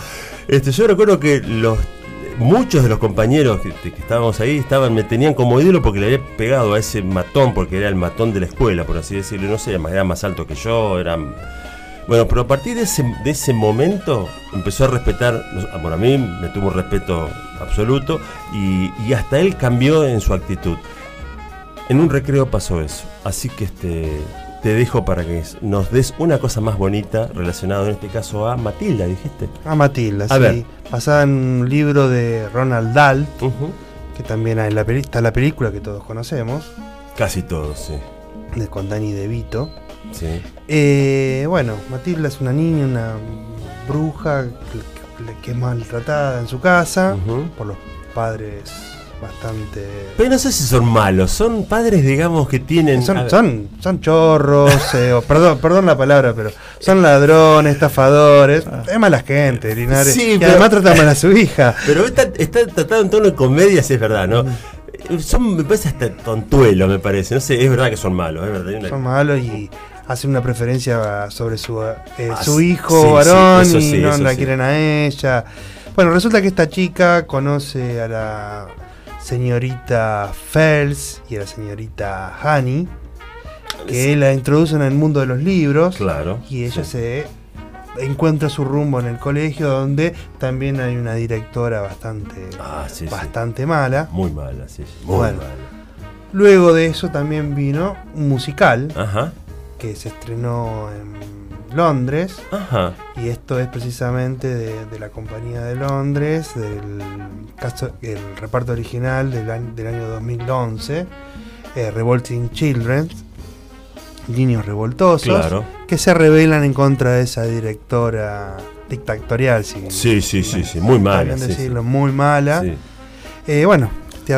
este, yo recuerdo que los muchos de los compañeros que, que estábamos ahí estaban me tenían como ídolo porque le había pegado a ese matón, porque era el matón de la escuela, por así decirlo. No sé, era más alto que yo, eran... Bueno, pero a partir de ese, de ese momento empezó a respetar, bueno, a mí me tuvo un respeto absoluto y, y hasta él cambió en su actitud. En un recreo pasó eso, así que este te dejo para que nos des una cosa más bonita relacionada en este caso a Matilda, dijiste. A Matilda, A sí. ver. Basada en un libro de Ronald Dahl, que también hay en la, peli- está la película que todos conocemos, Casi todos, sí. de con Danny DeVito. sí. Eh, bueno, Matilda es una niña, una bruja que, que- que es maltratada en su casa por los padres bastante... Pero no sé si son malos, son padres, digamos, que tienen. Son, son, son chorros, eh, o perdón, perdón la palabra, pero son ladrones, estafadores, es mala gente, Linares. Sí, y pero- además trata mal a su hija. Pero está, está tratado en tono de comedia, sí es verdad, ¿no? Son, me parece hasta tontuelo, me parece. No sé, es verdad que son malos, es verdad. una- Son malos y hacen una preferencia sobre su, eh, Ah, su hijo sí, varón sí, y no la quieren a ella. Bueno, resulta que esta chica conoce a la señorita Fels y a la señorita Honey, que la introducen en el mundo de los libros Claro. y ella sí. se encuentra su rumbo en el colegio, donde también hay una directora bastante, Ah, sí, bastante mala. Muy mala, sí, sí. Muy Bueno. mala. Luego de eso también vino un musical Ajá, que se estrenó en Londres. ajá. Y esto es precisamente de, de la Compañía de Londres, del caso, el reparto original del año, del año 2011, eh, Revolting Children, Niños Revoltosos, Claro. que se rebelan en contra de esa directora dictatorial, si Sí, sí, sí, sí. Muy mala. sí. decirlo, muy mala. Sí. Eh, bueno, te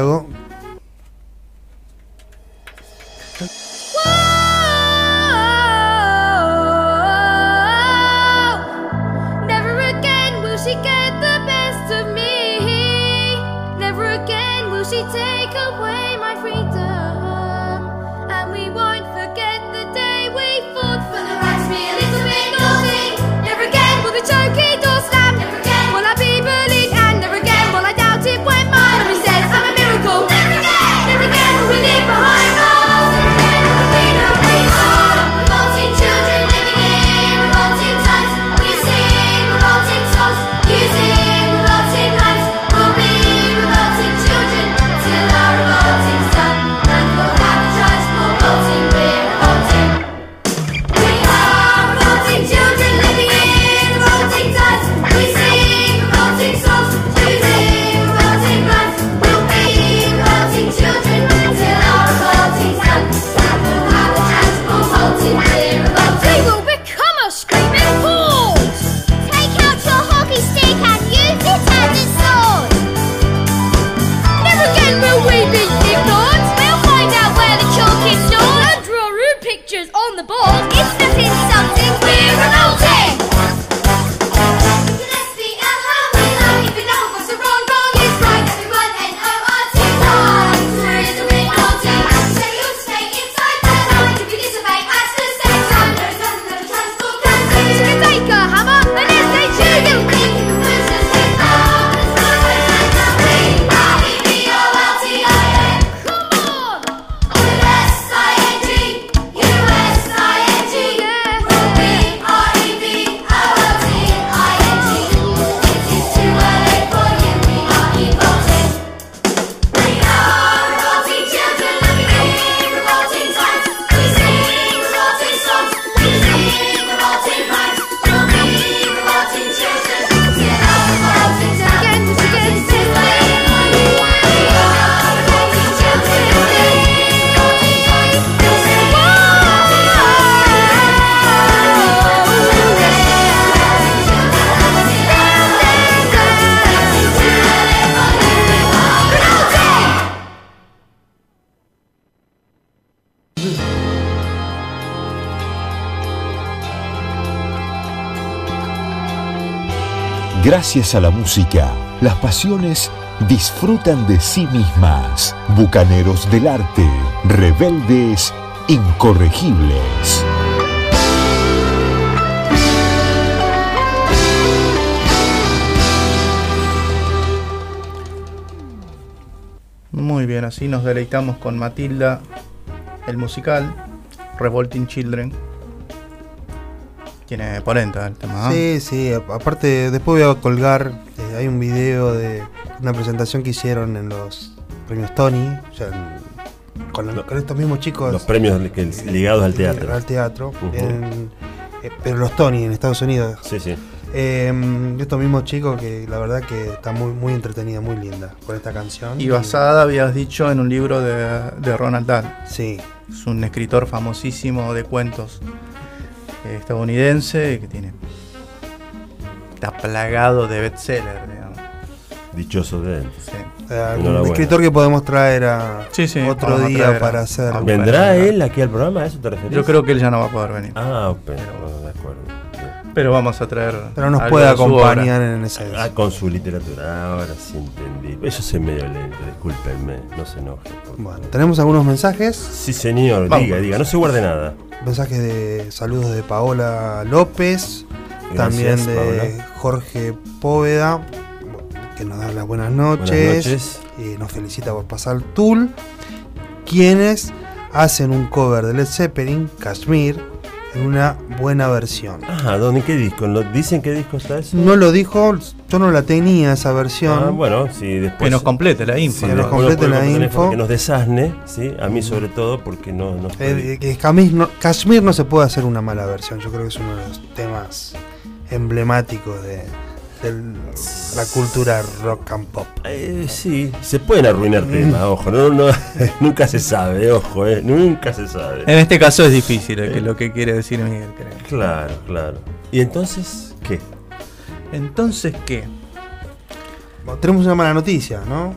Gracias a la música, las pasiones disfrutan de sí mismas. Bucaneros del arte, rebeldes, incorregibles. Muy bien, así nos deleitamos con Matilda, el musical, Revolting Children. Tiene polenta el tema. Sí, sí, aparte después voy a colgar, eh, hay un video de una presentación que hicieron en los premios Tony, o sea, en- con, estos mismos chicos Los premios que- ligados al teatro. al teatro, en- eh, pero los Tony en Estados Unidos. Sí, sí. Eh, estos mismos chicos que la verdad que está muy, muy entretenida, muy linda con esta canción. Y basada, habías dicho, en un libro de, de Ronald Dahl. Sí, Es un escritor famosísimo de cuentos estadounidense que tiene. Está plagado de bestseller, digamos. Dichoso de él. Sí. eh, un Enhorabuena. escritor que podemos traer a Sí, sí, otro día a- para hacer. ¿Vendrá él aquí al programa? ¿A eso te referís? Yo creo que él ya no va a poder venir. Ah, pero, Pero vamos a traer. Pero nos puede acompañar en esa Ah, con su literatura, ahora sí entendí. Eso es medio lento, discúlpenme, no se enojen. Bueno, tenemos algunos mensajes. Sí, señor, Vamos. diga, diga, no se guarde nada. Mensajes de saludos de Paola López, Gracias, también de Paola. Jorge Póveda, que nos da las buenas noches, Buenas noches. y nos felicita por pasar Tool, quienes hacen un cover de Led Zeppelin, Kashmir, en una buena versión. Ajá, ¿dónde qué disco? ¿Lo- ¿Dicen qué disco está eso? No lo dijo, yo no la tenía esa versión. Ah, bueno, sí, después. Que nos complete la info. Que nos complete la info. Que nos desasne, ¿sí? A mí sobre todo, porque no. no estoy- Eh, eh, Kashmir, no, Kashmir no se puede hacer una mala versión. Yo creo que es uno de los temas emblemáticos de, la cultura rock and pop. Eh, sí, se pueden arruinar temas, ojo, no, no, nunca se sabe, ojo, eh, nunca se sabe. En este caso es difícil que- lo que quiere decir Miguel, creo. Claro, claro. ¿Y entonces qué? Entonces, ¿qué? Bueno, tenemos una mala noticia, ¿no?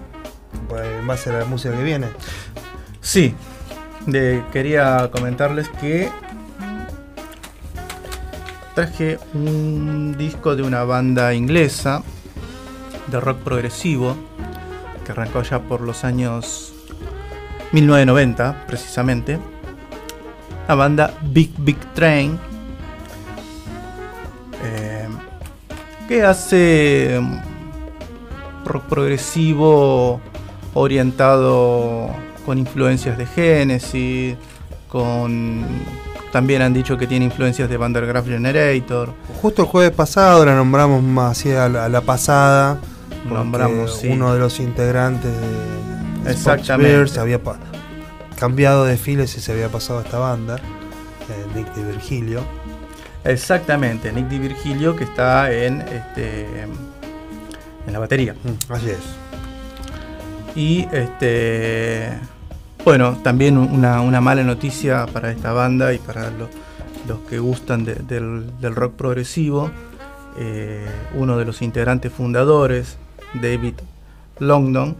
Pues, En base a la música que viene. Sí, de- quería comentarles que traje un disco de una banda inglesa de rock progresivo que arrancó ya por los años 1990 precisamente. La banda Big Big Train eh, que hace rock progresivo orientado con influencias de Genesis, con también han dicho que tiene influencias de Vandergraaf Generator. Justo el jueves pasado la nombramos más así a la, a la pasada. Nombramos, sí. uno de los integrantes de Exactamente. Se había cambiado de files y se había pasado a esta banda, eh, Nick de Virgilio. Exactamente, Nick Di Virgilio que está en este en la batería. Mm, así es. Y este bueno, también una, mala noticia para esta banda y para lo- los que gustan de- del, del rock progresivo. eh, uno de los integrantes fundadores, David Longdon,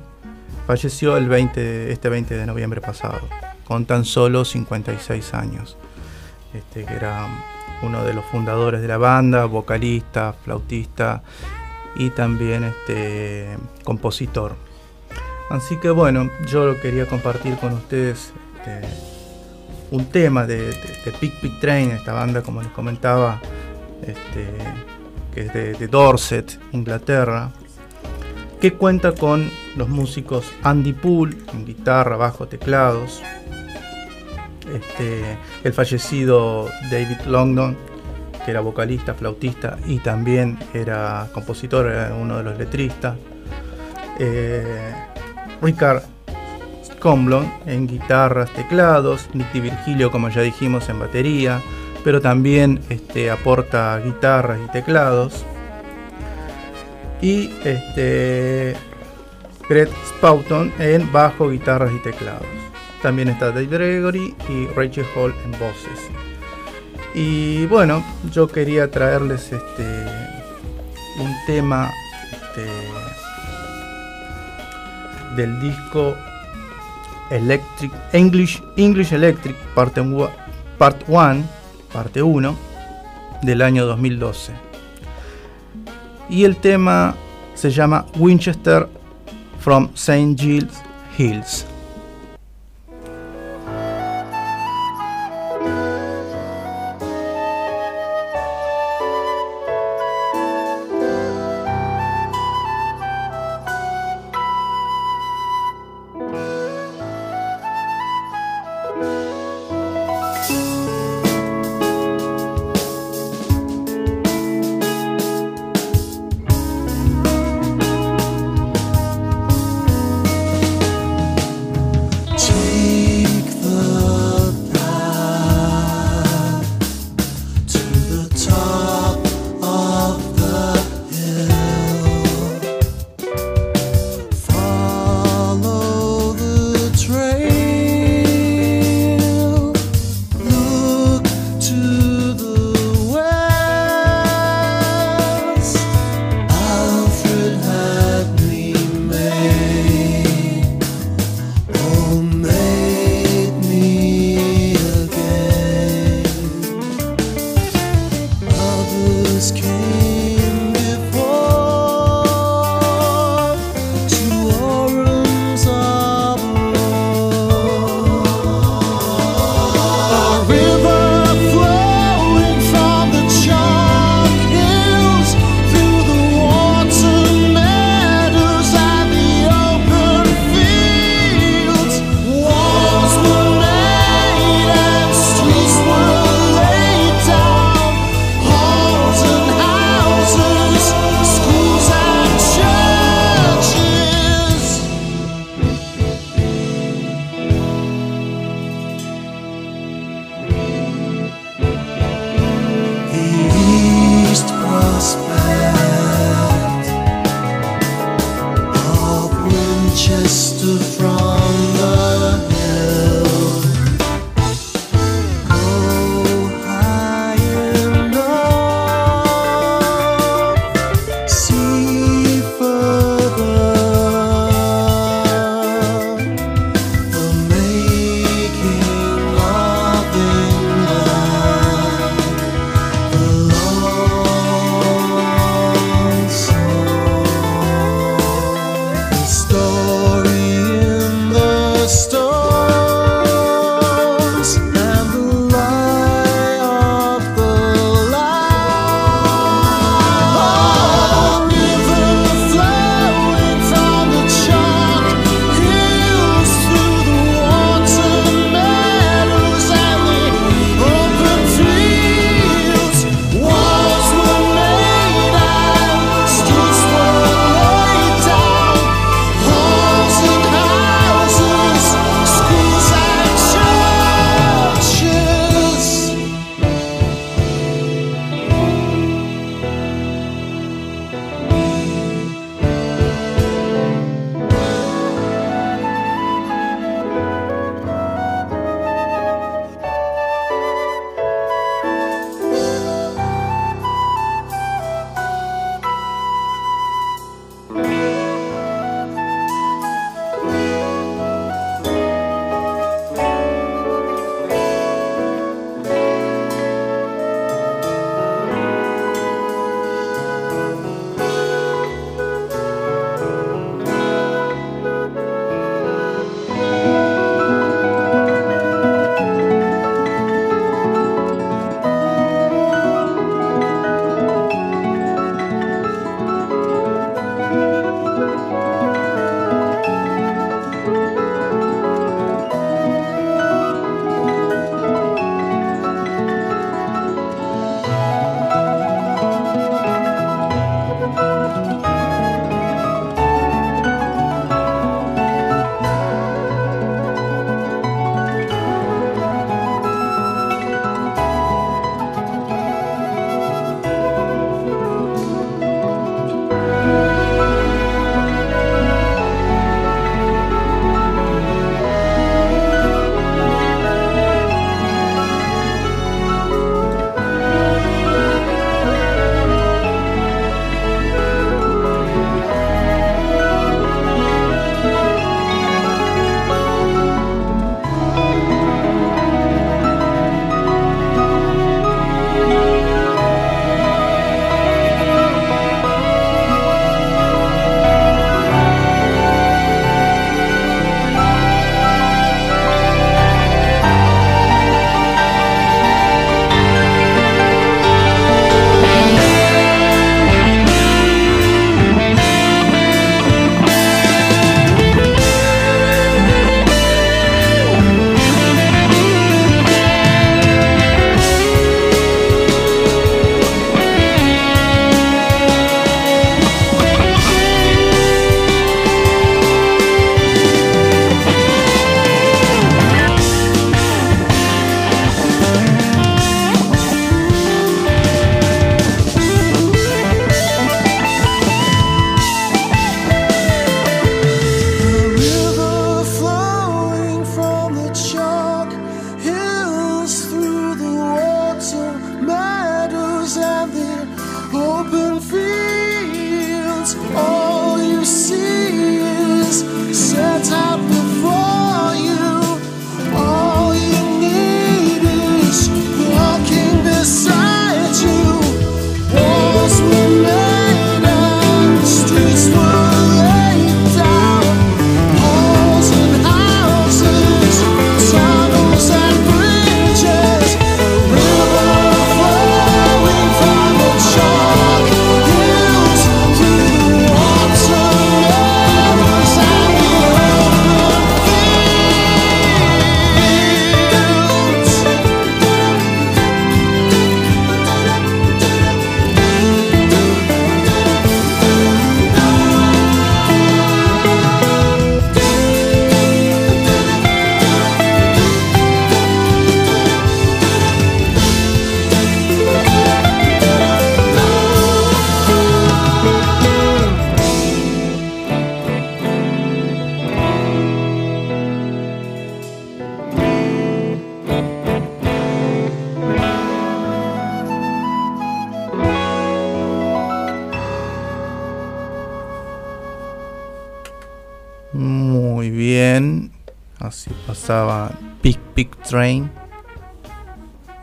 falleció el 20, este 20 de noviembre pasado, con tan solo 56 años. Este, que era uno de los fundadores de la banda, vocalista, flautista y también este, compositor. Así que bueno, yo quería compartir con ustedes este, un tema de, de, de Train, esta banda como les comentaba, este, que es de, de Dorset, Inglaterra, que cuenta con los músicos Andy Poole en guitarra, bajo, teclados, este, el fallecido David Longdon, que era vocalista, flautista y también era compositor, era uno de los letristas. Eh, Richard Comblon en guitarras, teclados, Nick Di Virgilio, como ya dijimos, en batería, pero también este, aporta guitarras y teclados. Y este, Greg Spouton en bajo, guitarras y teclados. También está Dave Gregory y Rachel Hall en voces. Y bueno, yo quería traerles este un tema este, del disco Electric English English Electric parte 1 part parte 1 del año 2012. Y el tema se llama Winchester from St. Giles Hills.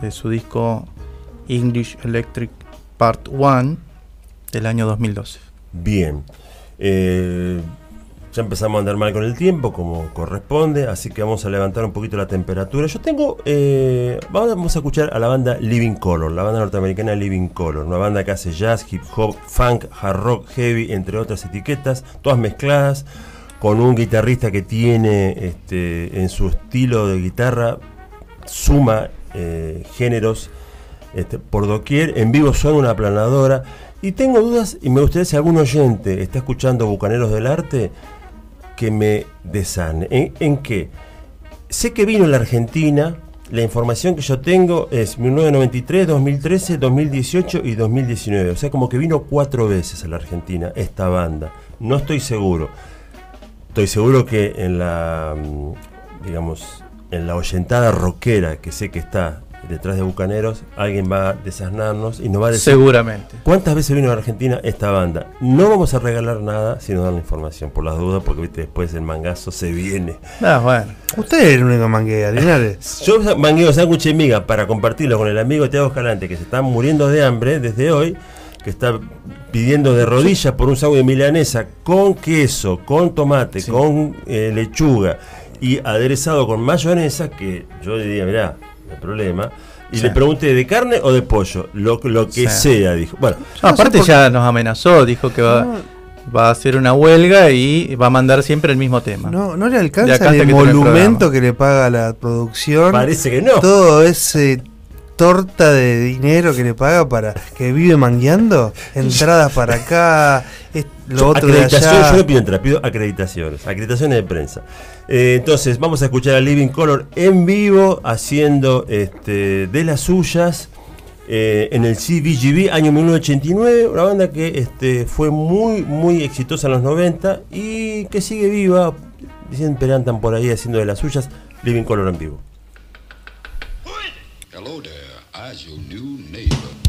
De su disco English Electric Part 1 del año 2012. Bien. Eh, ya empezamos a andar mal con el tiempo, como corresponde, así que vamos a levantar un poquito la temperatura. Yo tengo. eh, vamos a escuchar a la banda Living Color, la banda norteamericana Living Color, una banda que hace jazz, hip hop, funk, hard rock, heavy, entre otras etiquetas, todas mezcladas, con un guitarrista que tiene este, en su estilo de guitarra, suma eh, géneros este, por doquier. En vivo son una aplanadora. Y tengo dudas, y me gustaría si algún oyente está escuchando Bucaneros del Arte, que me desane. ¿En, en qué? Sé que vino la Argentina, la información que yo tengo es 1993, 2013, 2018 y 2019. O sea, como que vino cuatro veces a la Argentina esta banda. No estoy seguro. Estoy seguro que en la, mm, digamos, en la oyentada rockera que sé que está detrás de Bucaneros, alguien va a desasnarnos y nos va a decir Seguramente. cuántas veces vino a Argentina esta banda. No vamos a regalar nada si nos dan la información, por las dudas, porque ¿viste? después el mangazo se viene. Ah, bueno. Usted es el único manguea, Linares. Yo mangueo sándwich de miga para compartirlo con el amigo Tiago Escalante, que se está muriendo de hambre desde hoy, que está pidiendo de rodillas por un sándwich de milanesa con queso, con tomate, con eh, lechuga y aderezado con mayonesa, que yo le diría, mirá, no hay problema. Y Sí. le pregunté, ¿de carne o de pollo? Lo, lo que Sí. sea, dijo. Bueno, No, aparte ya nos amenazó, dijo que va, va a hacer una huelga y va a mandar siempre el mismo tema. No, no le alcanza acá hasta el que monumento programa. que le paga la producción. parece que no. Todo ese torta de dinero que le paga para que vive mangueando. Entradas para acá, es- lo Yo, otro de acreditación, allá. yo no pido entrada, pido acreditaciones, acreditaciones de prensa. Eh, entonces, vamos a escuchar a Living Color en vivo, haciendo este, de las suyas eh, en el CBGB, año 1989, una banda que este, fue muy, muy exitosa en los 90 y que sigue viva. Siempre andan por ahí haciendo de las suyas, Living Color en vivo. Hello there, I's your new neighbor.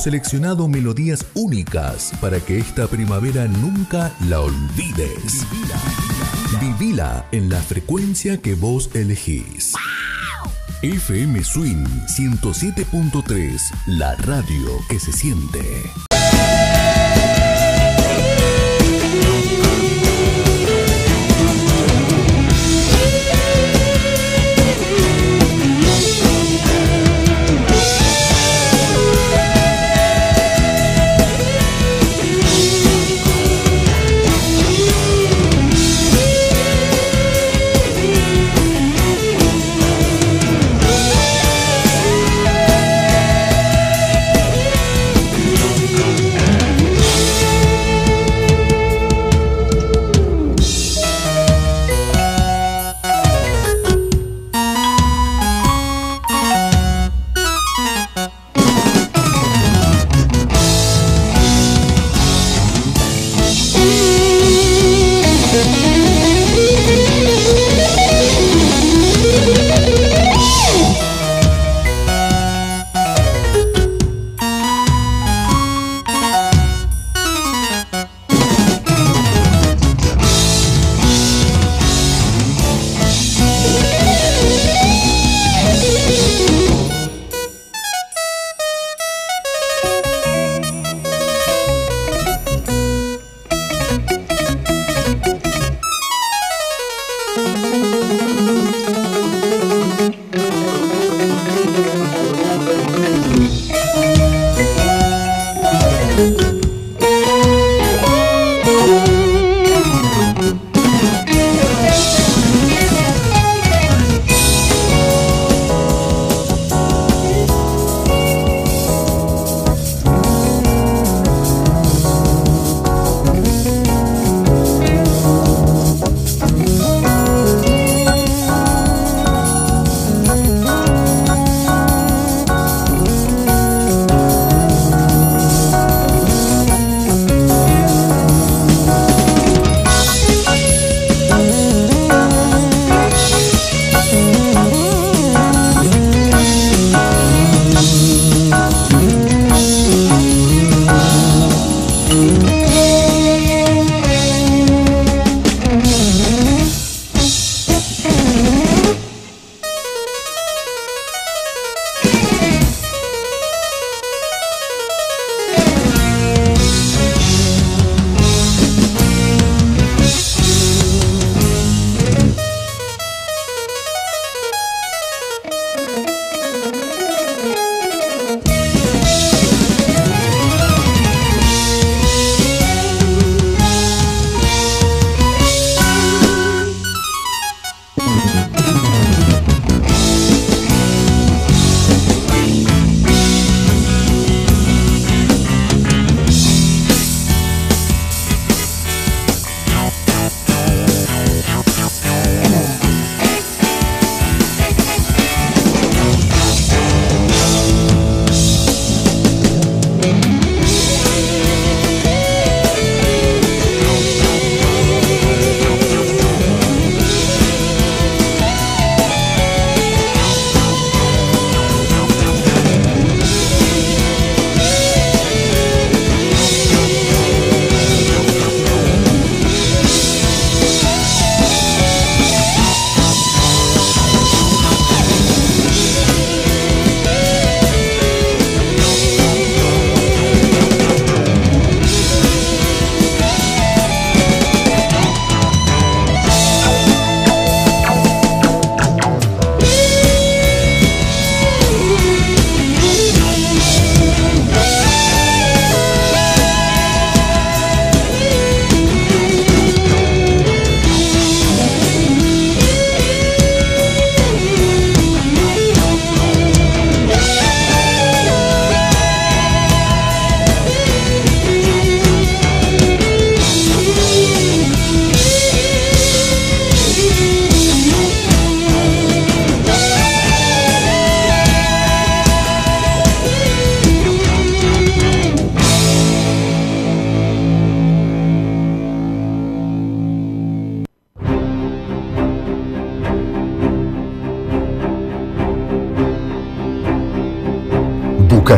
Seleccionado melodías únicas para que esta primavera nunca la olvides. Vivila en la frecuencia que vos elegís. FM Swing 107.3, la radio que se siente.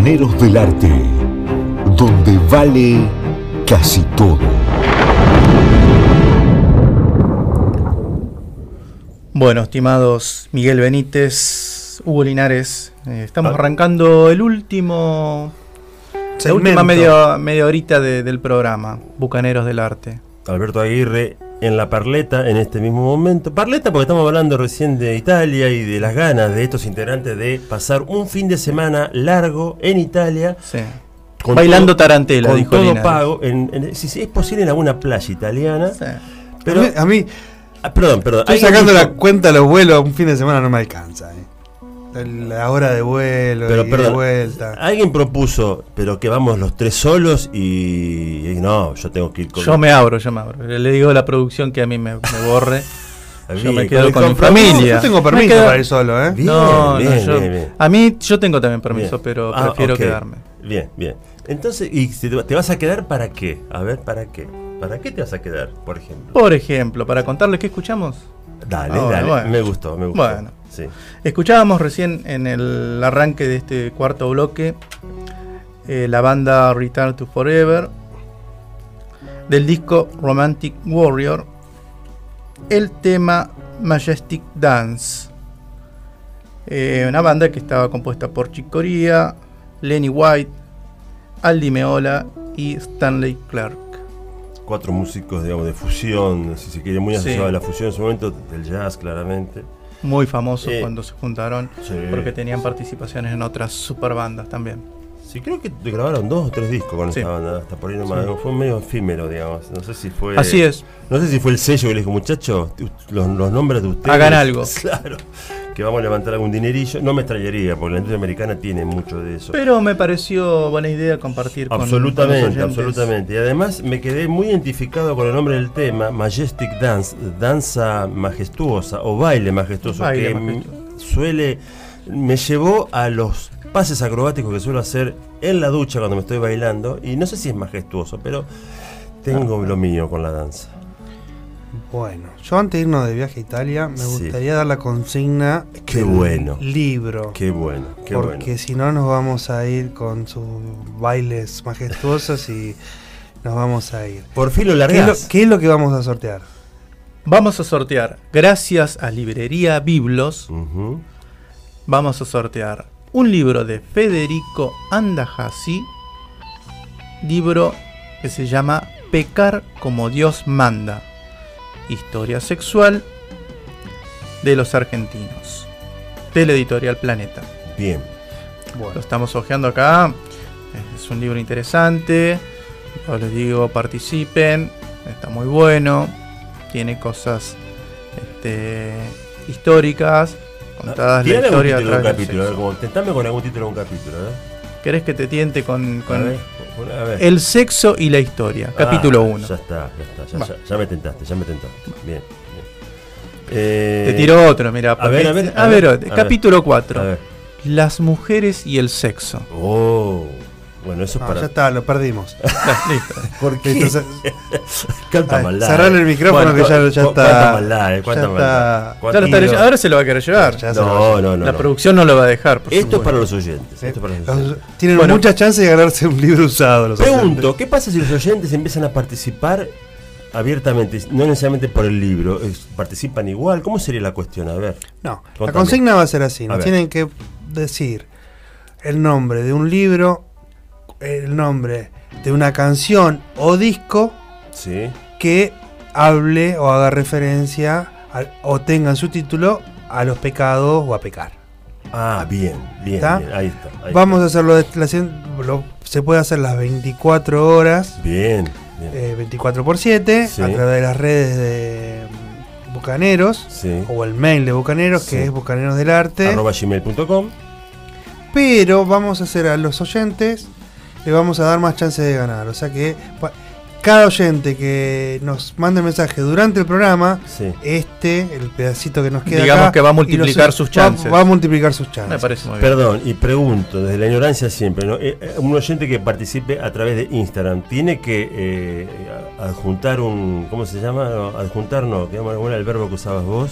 Bucaneros del Arte, donde vale casi todo. Bueno, estimados Miguel Benítez, Hugo Linares, eh, estamos Ah. arrancando el último. La Segmento. última media, media horita de- del programa, Bucaneros del Arte. Alberto Aguirre en la Parleta en este mismo momento. Parleta porque estamos hablando recién de Italia y de las ganas de estos integrantes de pasar un fin de semana largo en Italia. Sí. con Bailando todo- tarantela, con dijo todo pago. En, en- si, si es posible en alguna playa italiana. Sí. Pero, a mí, a mí, ah, perdón, perdón. estoy sacando la cuenta de los vuelos, un fin de semana no me alcanza. La hora de vuelo Pero y de vuelta. alguien propuso, pero que vamos los tres solos y, y no, yo tengo que ir con Yo me abro, yo me abro. Le digo a la producción que a mí me, me borre. A Yo mí, me quedo con mi compromiso. familia. Yo tengo permiso quedo- para ir solo, ¿eh? Bien, no, bien, no, yo- bien, bien. A mí yo tengo también permiso, Bien. pero Ah, prefiero quedarme. Bien, bien. Entonces, ¿y si te, te vas a quedar para qué? A ver, ¿para qué? ¿Para qué te vas a quedar, por ejemplo? Por ejemplo, para contarles qué escuchamos. Dale, Ahora, dale. bueno. Me gustó, me gustó. Bueno. Sí. Escuchábamos recién en el arranque de este cuarto bloque eh, la banda Return to Forever del disco Romantic Warrior el tema Majestic Dance. Eh, una banda que estaba compuesta por Chick Corea, Lenny White, Aldi Meola y Stanley Clark. Cuatro músicos, digamos, de fusión, si se quiere, muy Sí. asociados a la fusión en su momento, del jazz, claramente. Muy famosos Eh, cuando se juntaron sí. porque tenían participaciones en otras super bandas también. Sí, creo que grabaron dos o tres discos con Sí. esta banda, hasta por ahí nomás. Sí. Fue medio efímero, digamos. No sé si fue. Así es. No sé si fue el sello que le dijo, muchachos, los, los nombres de ustedes. Hagan algo. Claro. Que vamos a levantar algún dinerillo. No me extrañaría, porque la industria americana tiene mucho de eso. Pero me pareció buena idea compartir con- con Absolutamente, absolutamente. Y además me quedé muy identificado con el nombre del tema, Majestic Dance, danza majestuosa o baile majestuoso, Baile que majestuoso. suele, me llevó a los pases acrobáticos que suelo hacer en la ducha cuando me estoy bailando, y no sé si es majestuoso, pero tengo lo mío con la danza. Bueno, yo antes de irnos de viaje a Italia, me Sí. gustaría dar la consigna Qué del bueno. libro. Qué bueno, qué porque bueno. si no nos vamos a ir con sus bailes majestuosos y nos vamos a ir. Por fin lo ¿Qué es largás. lo, qué es lo que vamos a sortear? Vamos a sortear, gracias a Librería Biblos, vamos a sortear un libro de Federico Andajasi, libro que se llama Pecar como Dios manda, historia sexual de los argentinos, de la editorial Planeta. Bien. Lo estamos hojeando acá. Es un libro interesante. Yo les digo, participen. Está muy bueno. Tiene cosas este, históricas. Contadas la algún historia a título de un capítulo, a como- tentame con algún título de un capítulo, ¿eh? ¿Querés que te tiente con, A con ver, a ver. El sexo y la historia? Ah, Capítulo 1. Ya está, ya está, ya, ya, ya me tentaste, ya me tentaste. Bien, bien. Eh, Te tiro otro, mira. A ver, a ver, a ver, capítulo 4. A ver. Las mujeres y el sexo. Oh, bueno, eso es No, para. ya está, lo perdimos. Listo. ¿Por qué? Se- Cuánta Ay, maldad. cerrale el eh. micrófono Cuánta- que ya, ya cu- está. Cuánta maldad, eh, cuánta ya maldad. está. Cuánta- Ya lo está Y leyendo. lo- Ahora se lo va a querer llevar. Ya No, llevar. no, no. la no. producción no lo va a dejar. por Esto es para los oyentes. Esto es para los oyentes. tienen Bueno. muchas chances de ganarse un libro usado. Los Pregunto, oyentes. ¿qué pasa si los oyentes empiezan a participar abiertamente, no necesariamente por el libro, es- participan igual? ¿Cómo sería la cuestión? A ver. No, la consigna va a ser así. A Nos ver. tienen que decir el nombre de un libro, el nombre de una canción o disco Sí. que hable o haga referencia o tenga en su título a los pecados o a pecar. Ah, bien, bien, ¿Está? bien, Ahí está. ahí Vamos a hacerlo, de la cien- lo- se puede hacer las 24 horas. Bien, bien. eh, 24 por 7, Sí. a través de las redes de mm, Bucaneros sí. o el mail de Bucaneros, que es Bucaneros del Arte. Arroba gmail.com. Pero vamos a hacer a los oyentes, le vamos a dar más chances de ganar. O sea que cada oyente que nos mande mensaje durante el programa, Sí. este, el pedacito que nos queda. Digamos acá, que va a multiplicar los- sus chances. Va, a multiplicar sus chances. Me parece muy bien. Perdón, y pregunto, desde la ignorancia siempre, ¿no? Eh, eh, un oyente que participe a través de Instagram, ¿tiene que eh, adjuntar un, ¿cómo se llama? Adjuntar no, que era el verbo que usabas vos.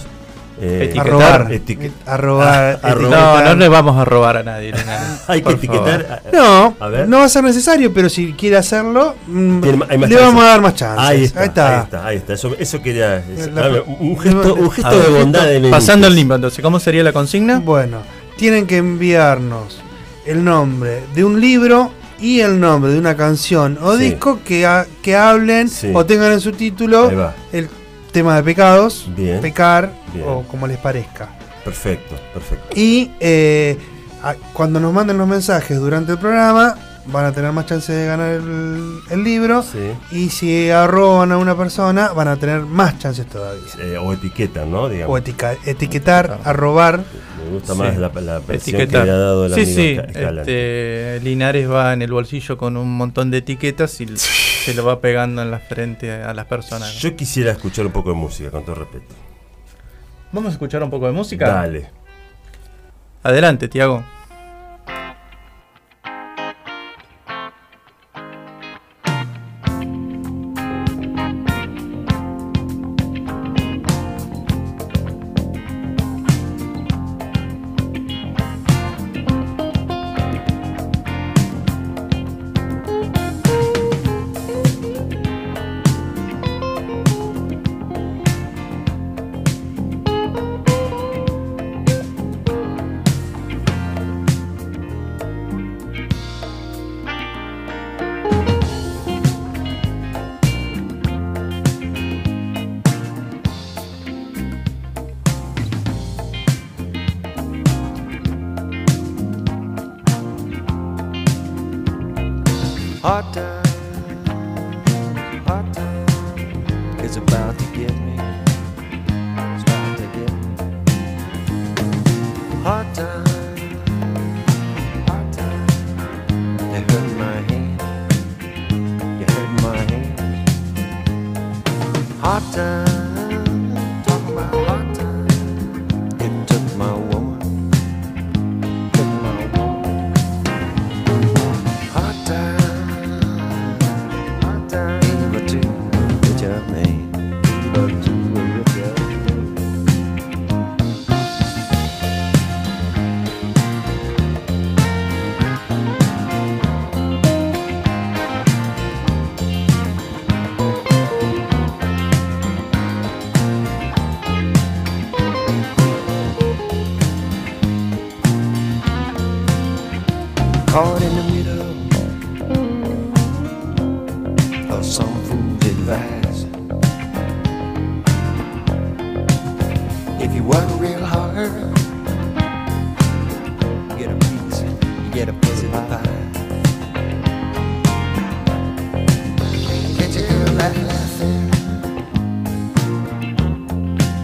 Eh, Etiquetar. Arrobar. Etiquet- Arrobar, Ah, arrobar. No, no le vamos a robar a nadie. Hay que etiquetar. No, A ver. no va a ser necesario, pero si quiere hacerlo, mm, le chances. vamos a dar más chances. Ahí está, ahí está. está, ahí está. Eso, eso quería. es- La- un gesto, un gesto A ver, de bondad de. Pasando el limbo, entonces, ¿cómo sería la consigna? Bueno, tienen que enviarnos el nombre de un libro y el nombre de una canción o Sí. disco que, que hablen Sí. o tengan en su título el tema de pecados, Bien. pecar Bien. o como les parezca. Perfecto, perfecto. Y eh, a- cuando nos manden los mensajes durante el programa, van a tener más chance de ganar el, el libro. Sí. Y si arroban a una persona, van a tener más chances todavía. Eh, o etiquetan, ¿no? Digamos. O etica- etiquetar, arrobar. Me gusta Sí. más la, la que le ha dado el sí, amigo sí. Este, Linares va en el bolsillo con un montón de etiquetas y se lo va pegando en la frente a las personas. Yo quisiera escuchar un poco de música, con todo respeto. Vamos a escuchar un poco de música. Dale. Adelante, Tiago.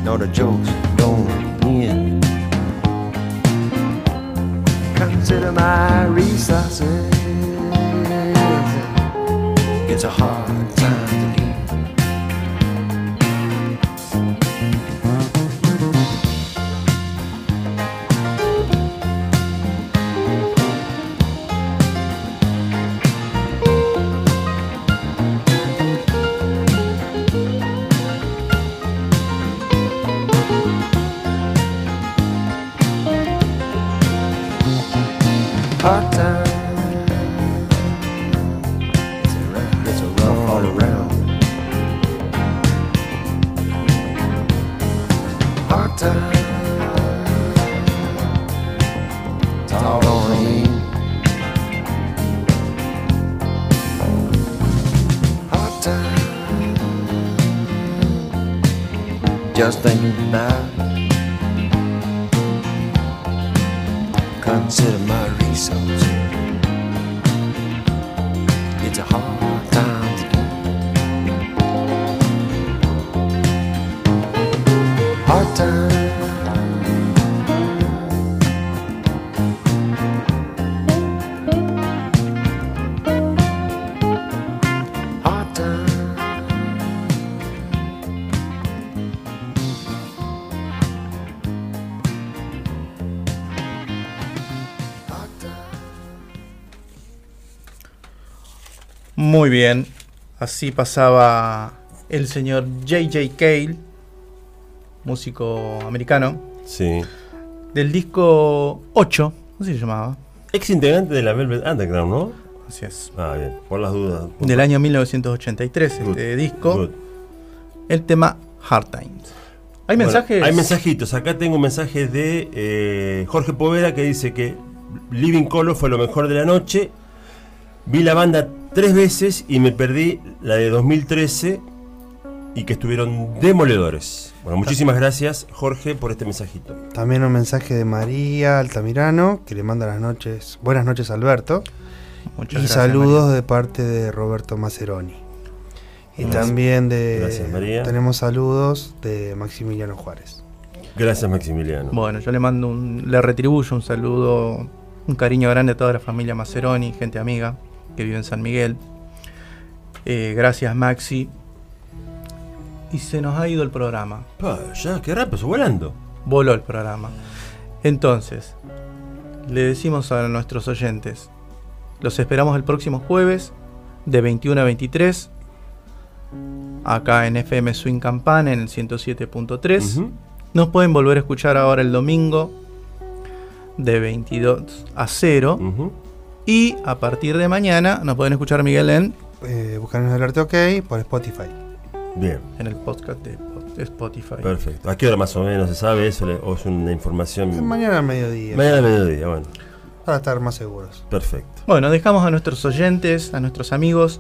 No, the jokes останемся. Muy bien. Así pasaba el señor J.J. Cale. músico americano, Sí. del disco 8, ¿cómo se llamaba? Ex integrante de la Velvet Underground, ¿no? Así es. Ah, bien, por las dudas. Del año 1983, Good, este disco, good. el tema Hard Times. ¿Hay Bueno, mensajes? Hay mensajitos. Acá tengo un mensaje de eh, Jorge Povera que dice que Living Color fue lo mejor de la noche. Vi la banda tres veces y me perdí la de 2013 y que estuvieron demoledores. Bueno, muchísimas gracias Jorge por este mensajito. También un mensaje de María Altamirano, que le manda las noches, buenas noches Alberto. Muchas y gracias, saludos María. de parte de Roberto Maceroni. Y Gracias. también de Gracias, María. tenemos saludos de Maximiliano Juárez. Gracias Maximiliano. Bueno, yo le mando un, le retribuyo un saludo, un cariño grande a toda la familia Maceroni, gente amiga que vive en San Miguel. Eh, gracias Maxi. Y se nos ha ido el programa. Pa, ya, qué rápido, volando. Voló el programa. Entonces, le decimos a nuestros oyentes, los esperamos el próximo jueves de 21 a 23 acá en FM Swing Campana en el 107.3. Ujú. Nos pueden volver a escuchar ahora el domingo de 22 a 0. Ujú. Y a partir de mañana nos pueden escuchar Miguel en, Eh, buscarnos Alerte OK por Spotify. Bien, en el podcast de, Spotify. perfecto. ¿A qué hora más o menos se sabe eso? ¿O es una información? Mañana al mediodía. Mañana al mediodía, bueno. Para estar más seguros. Perfecto. Bueno, dejamos a nuestros oyentes, a nuestros amigos,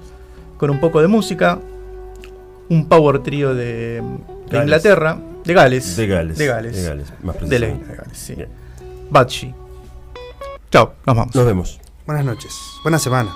con un poco de música. Un power trío de, de. Inglaterra, de Gales. De Gales. De Gales. De Gales, más De, precisamente. Ley- de Gales, sí. Batschi. Chao, nos vamos. Nos vemos. Buenas noches. Buena semana.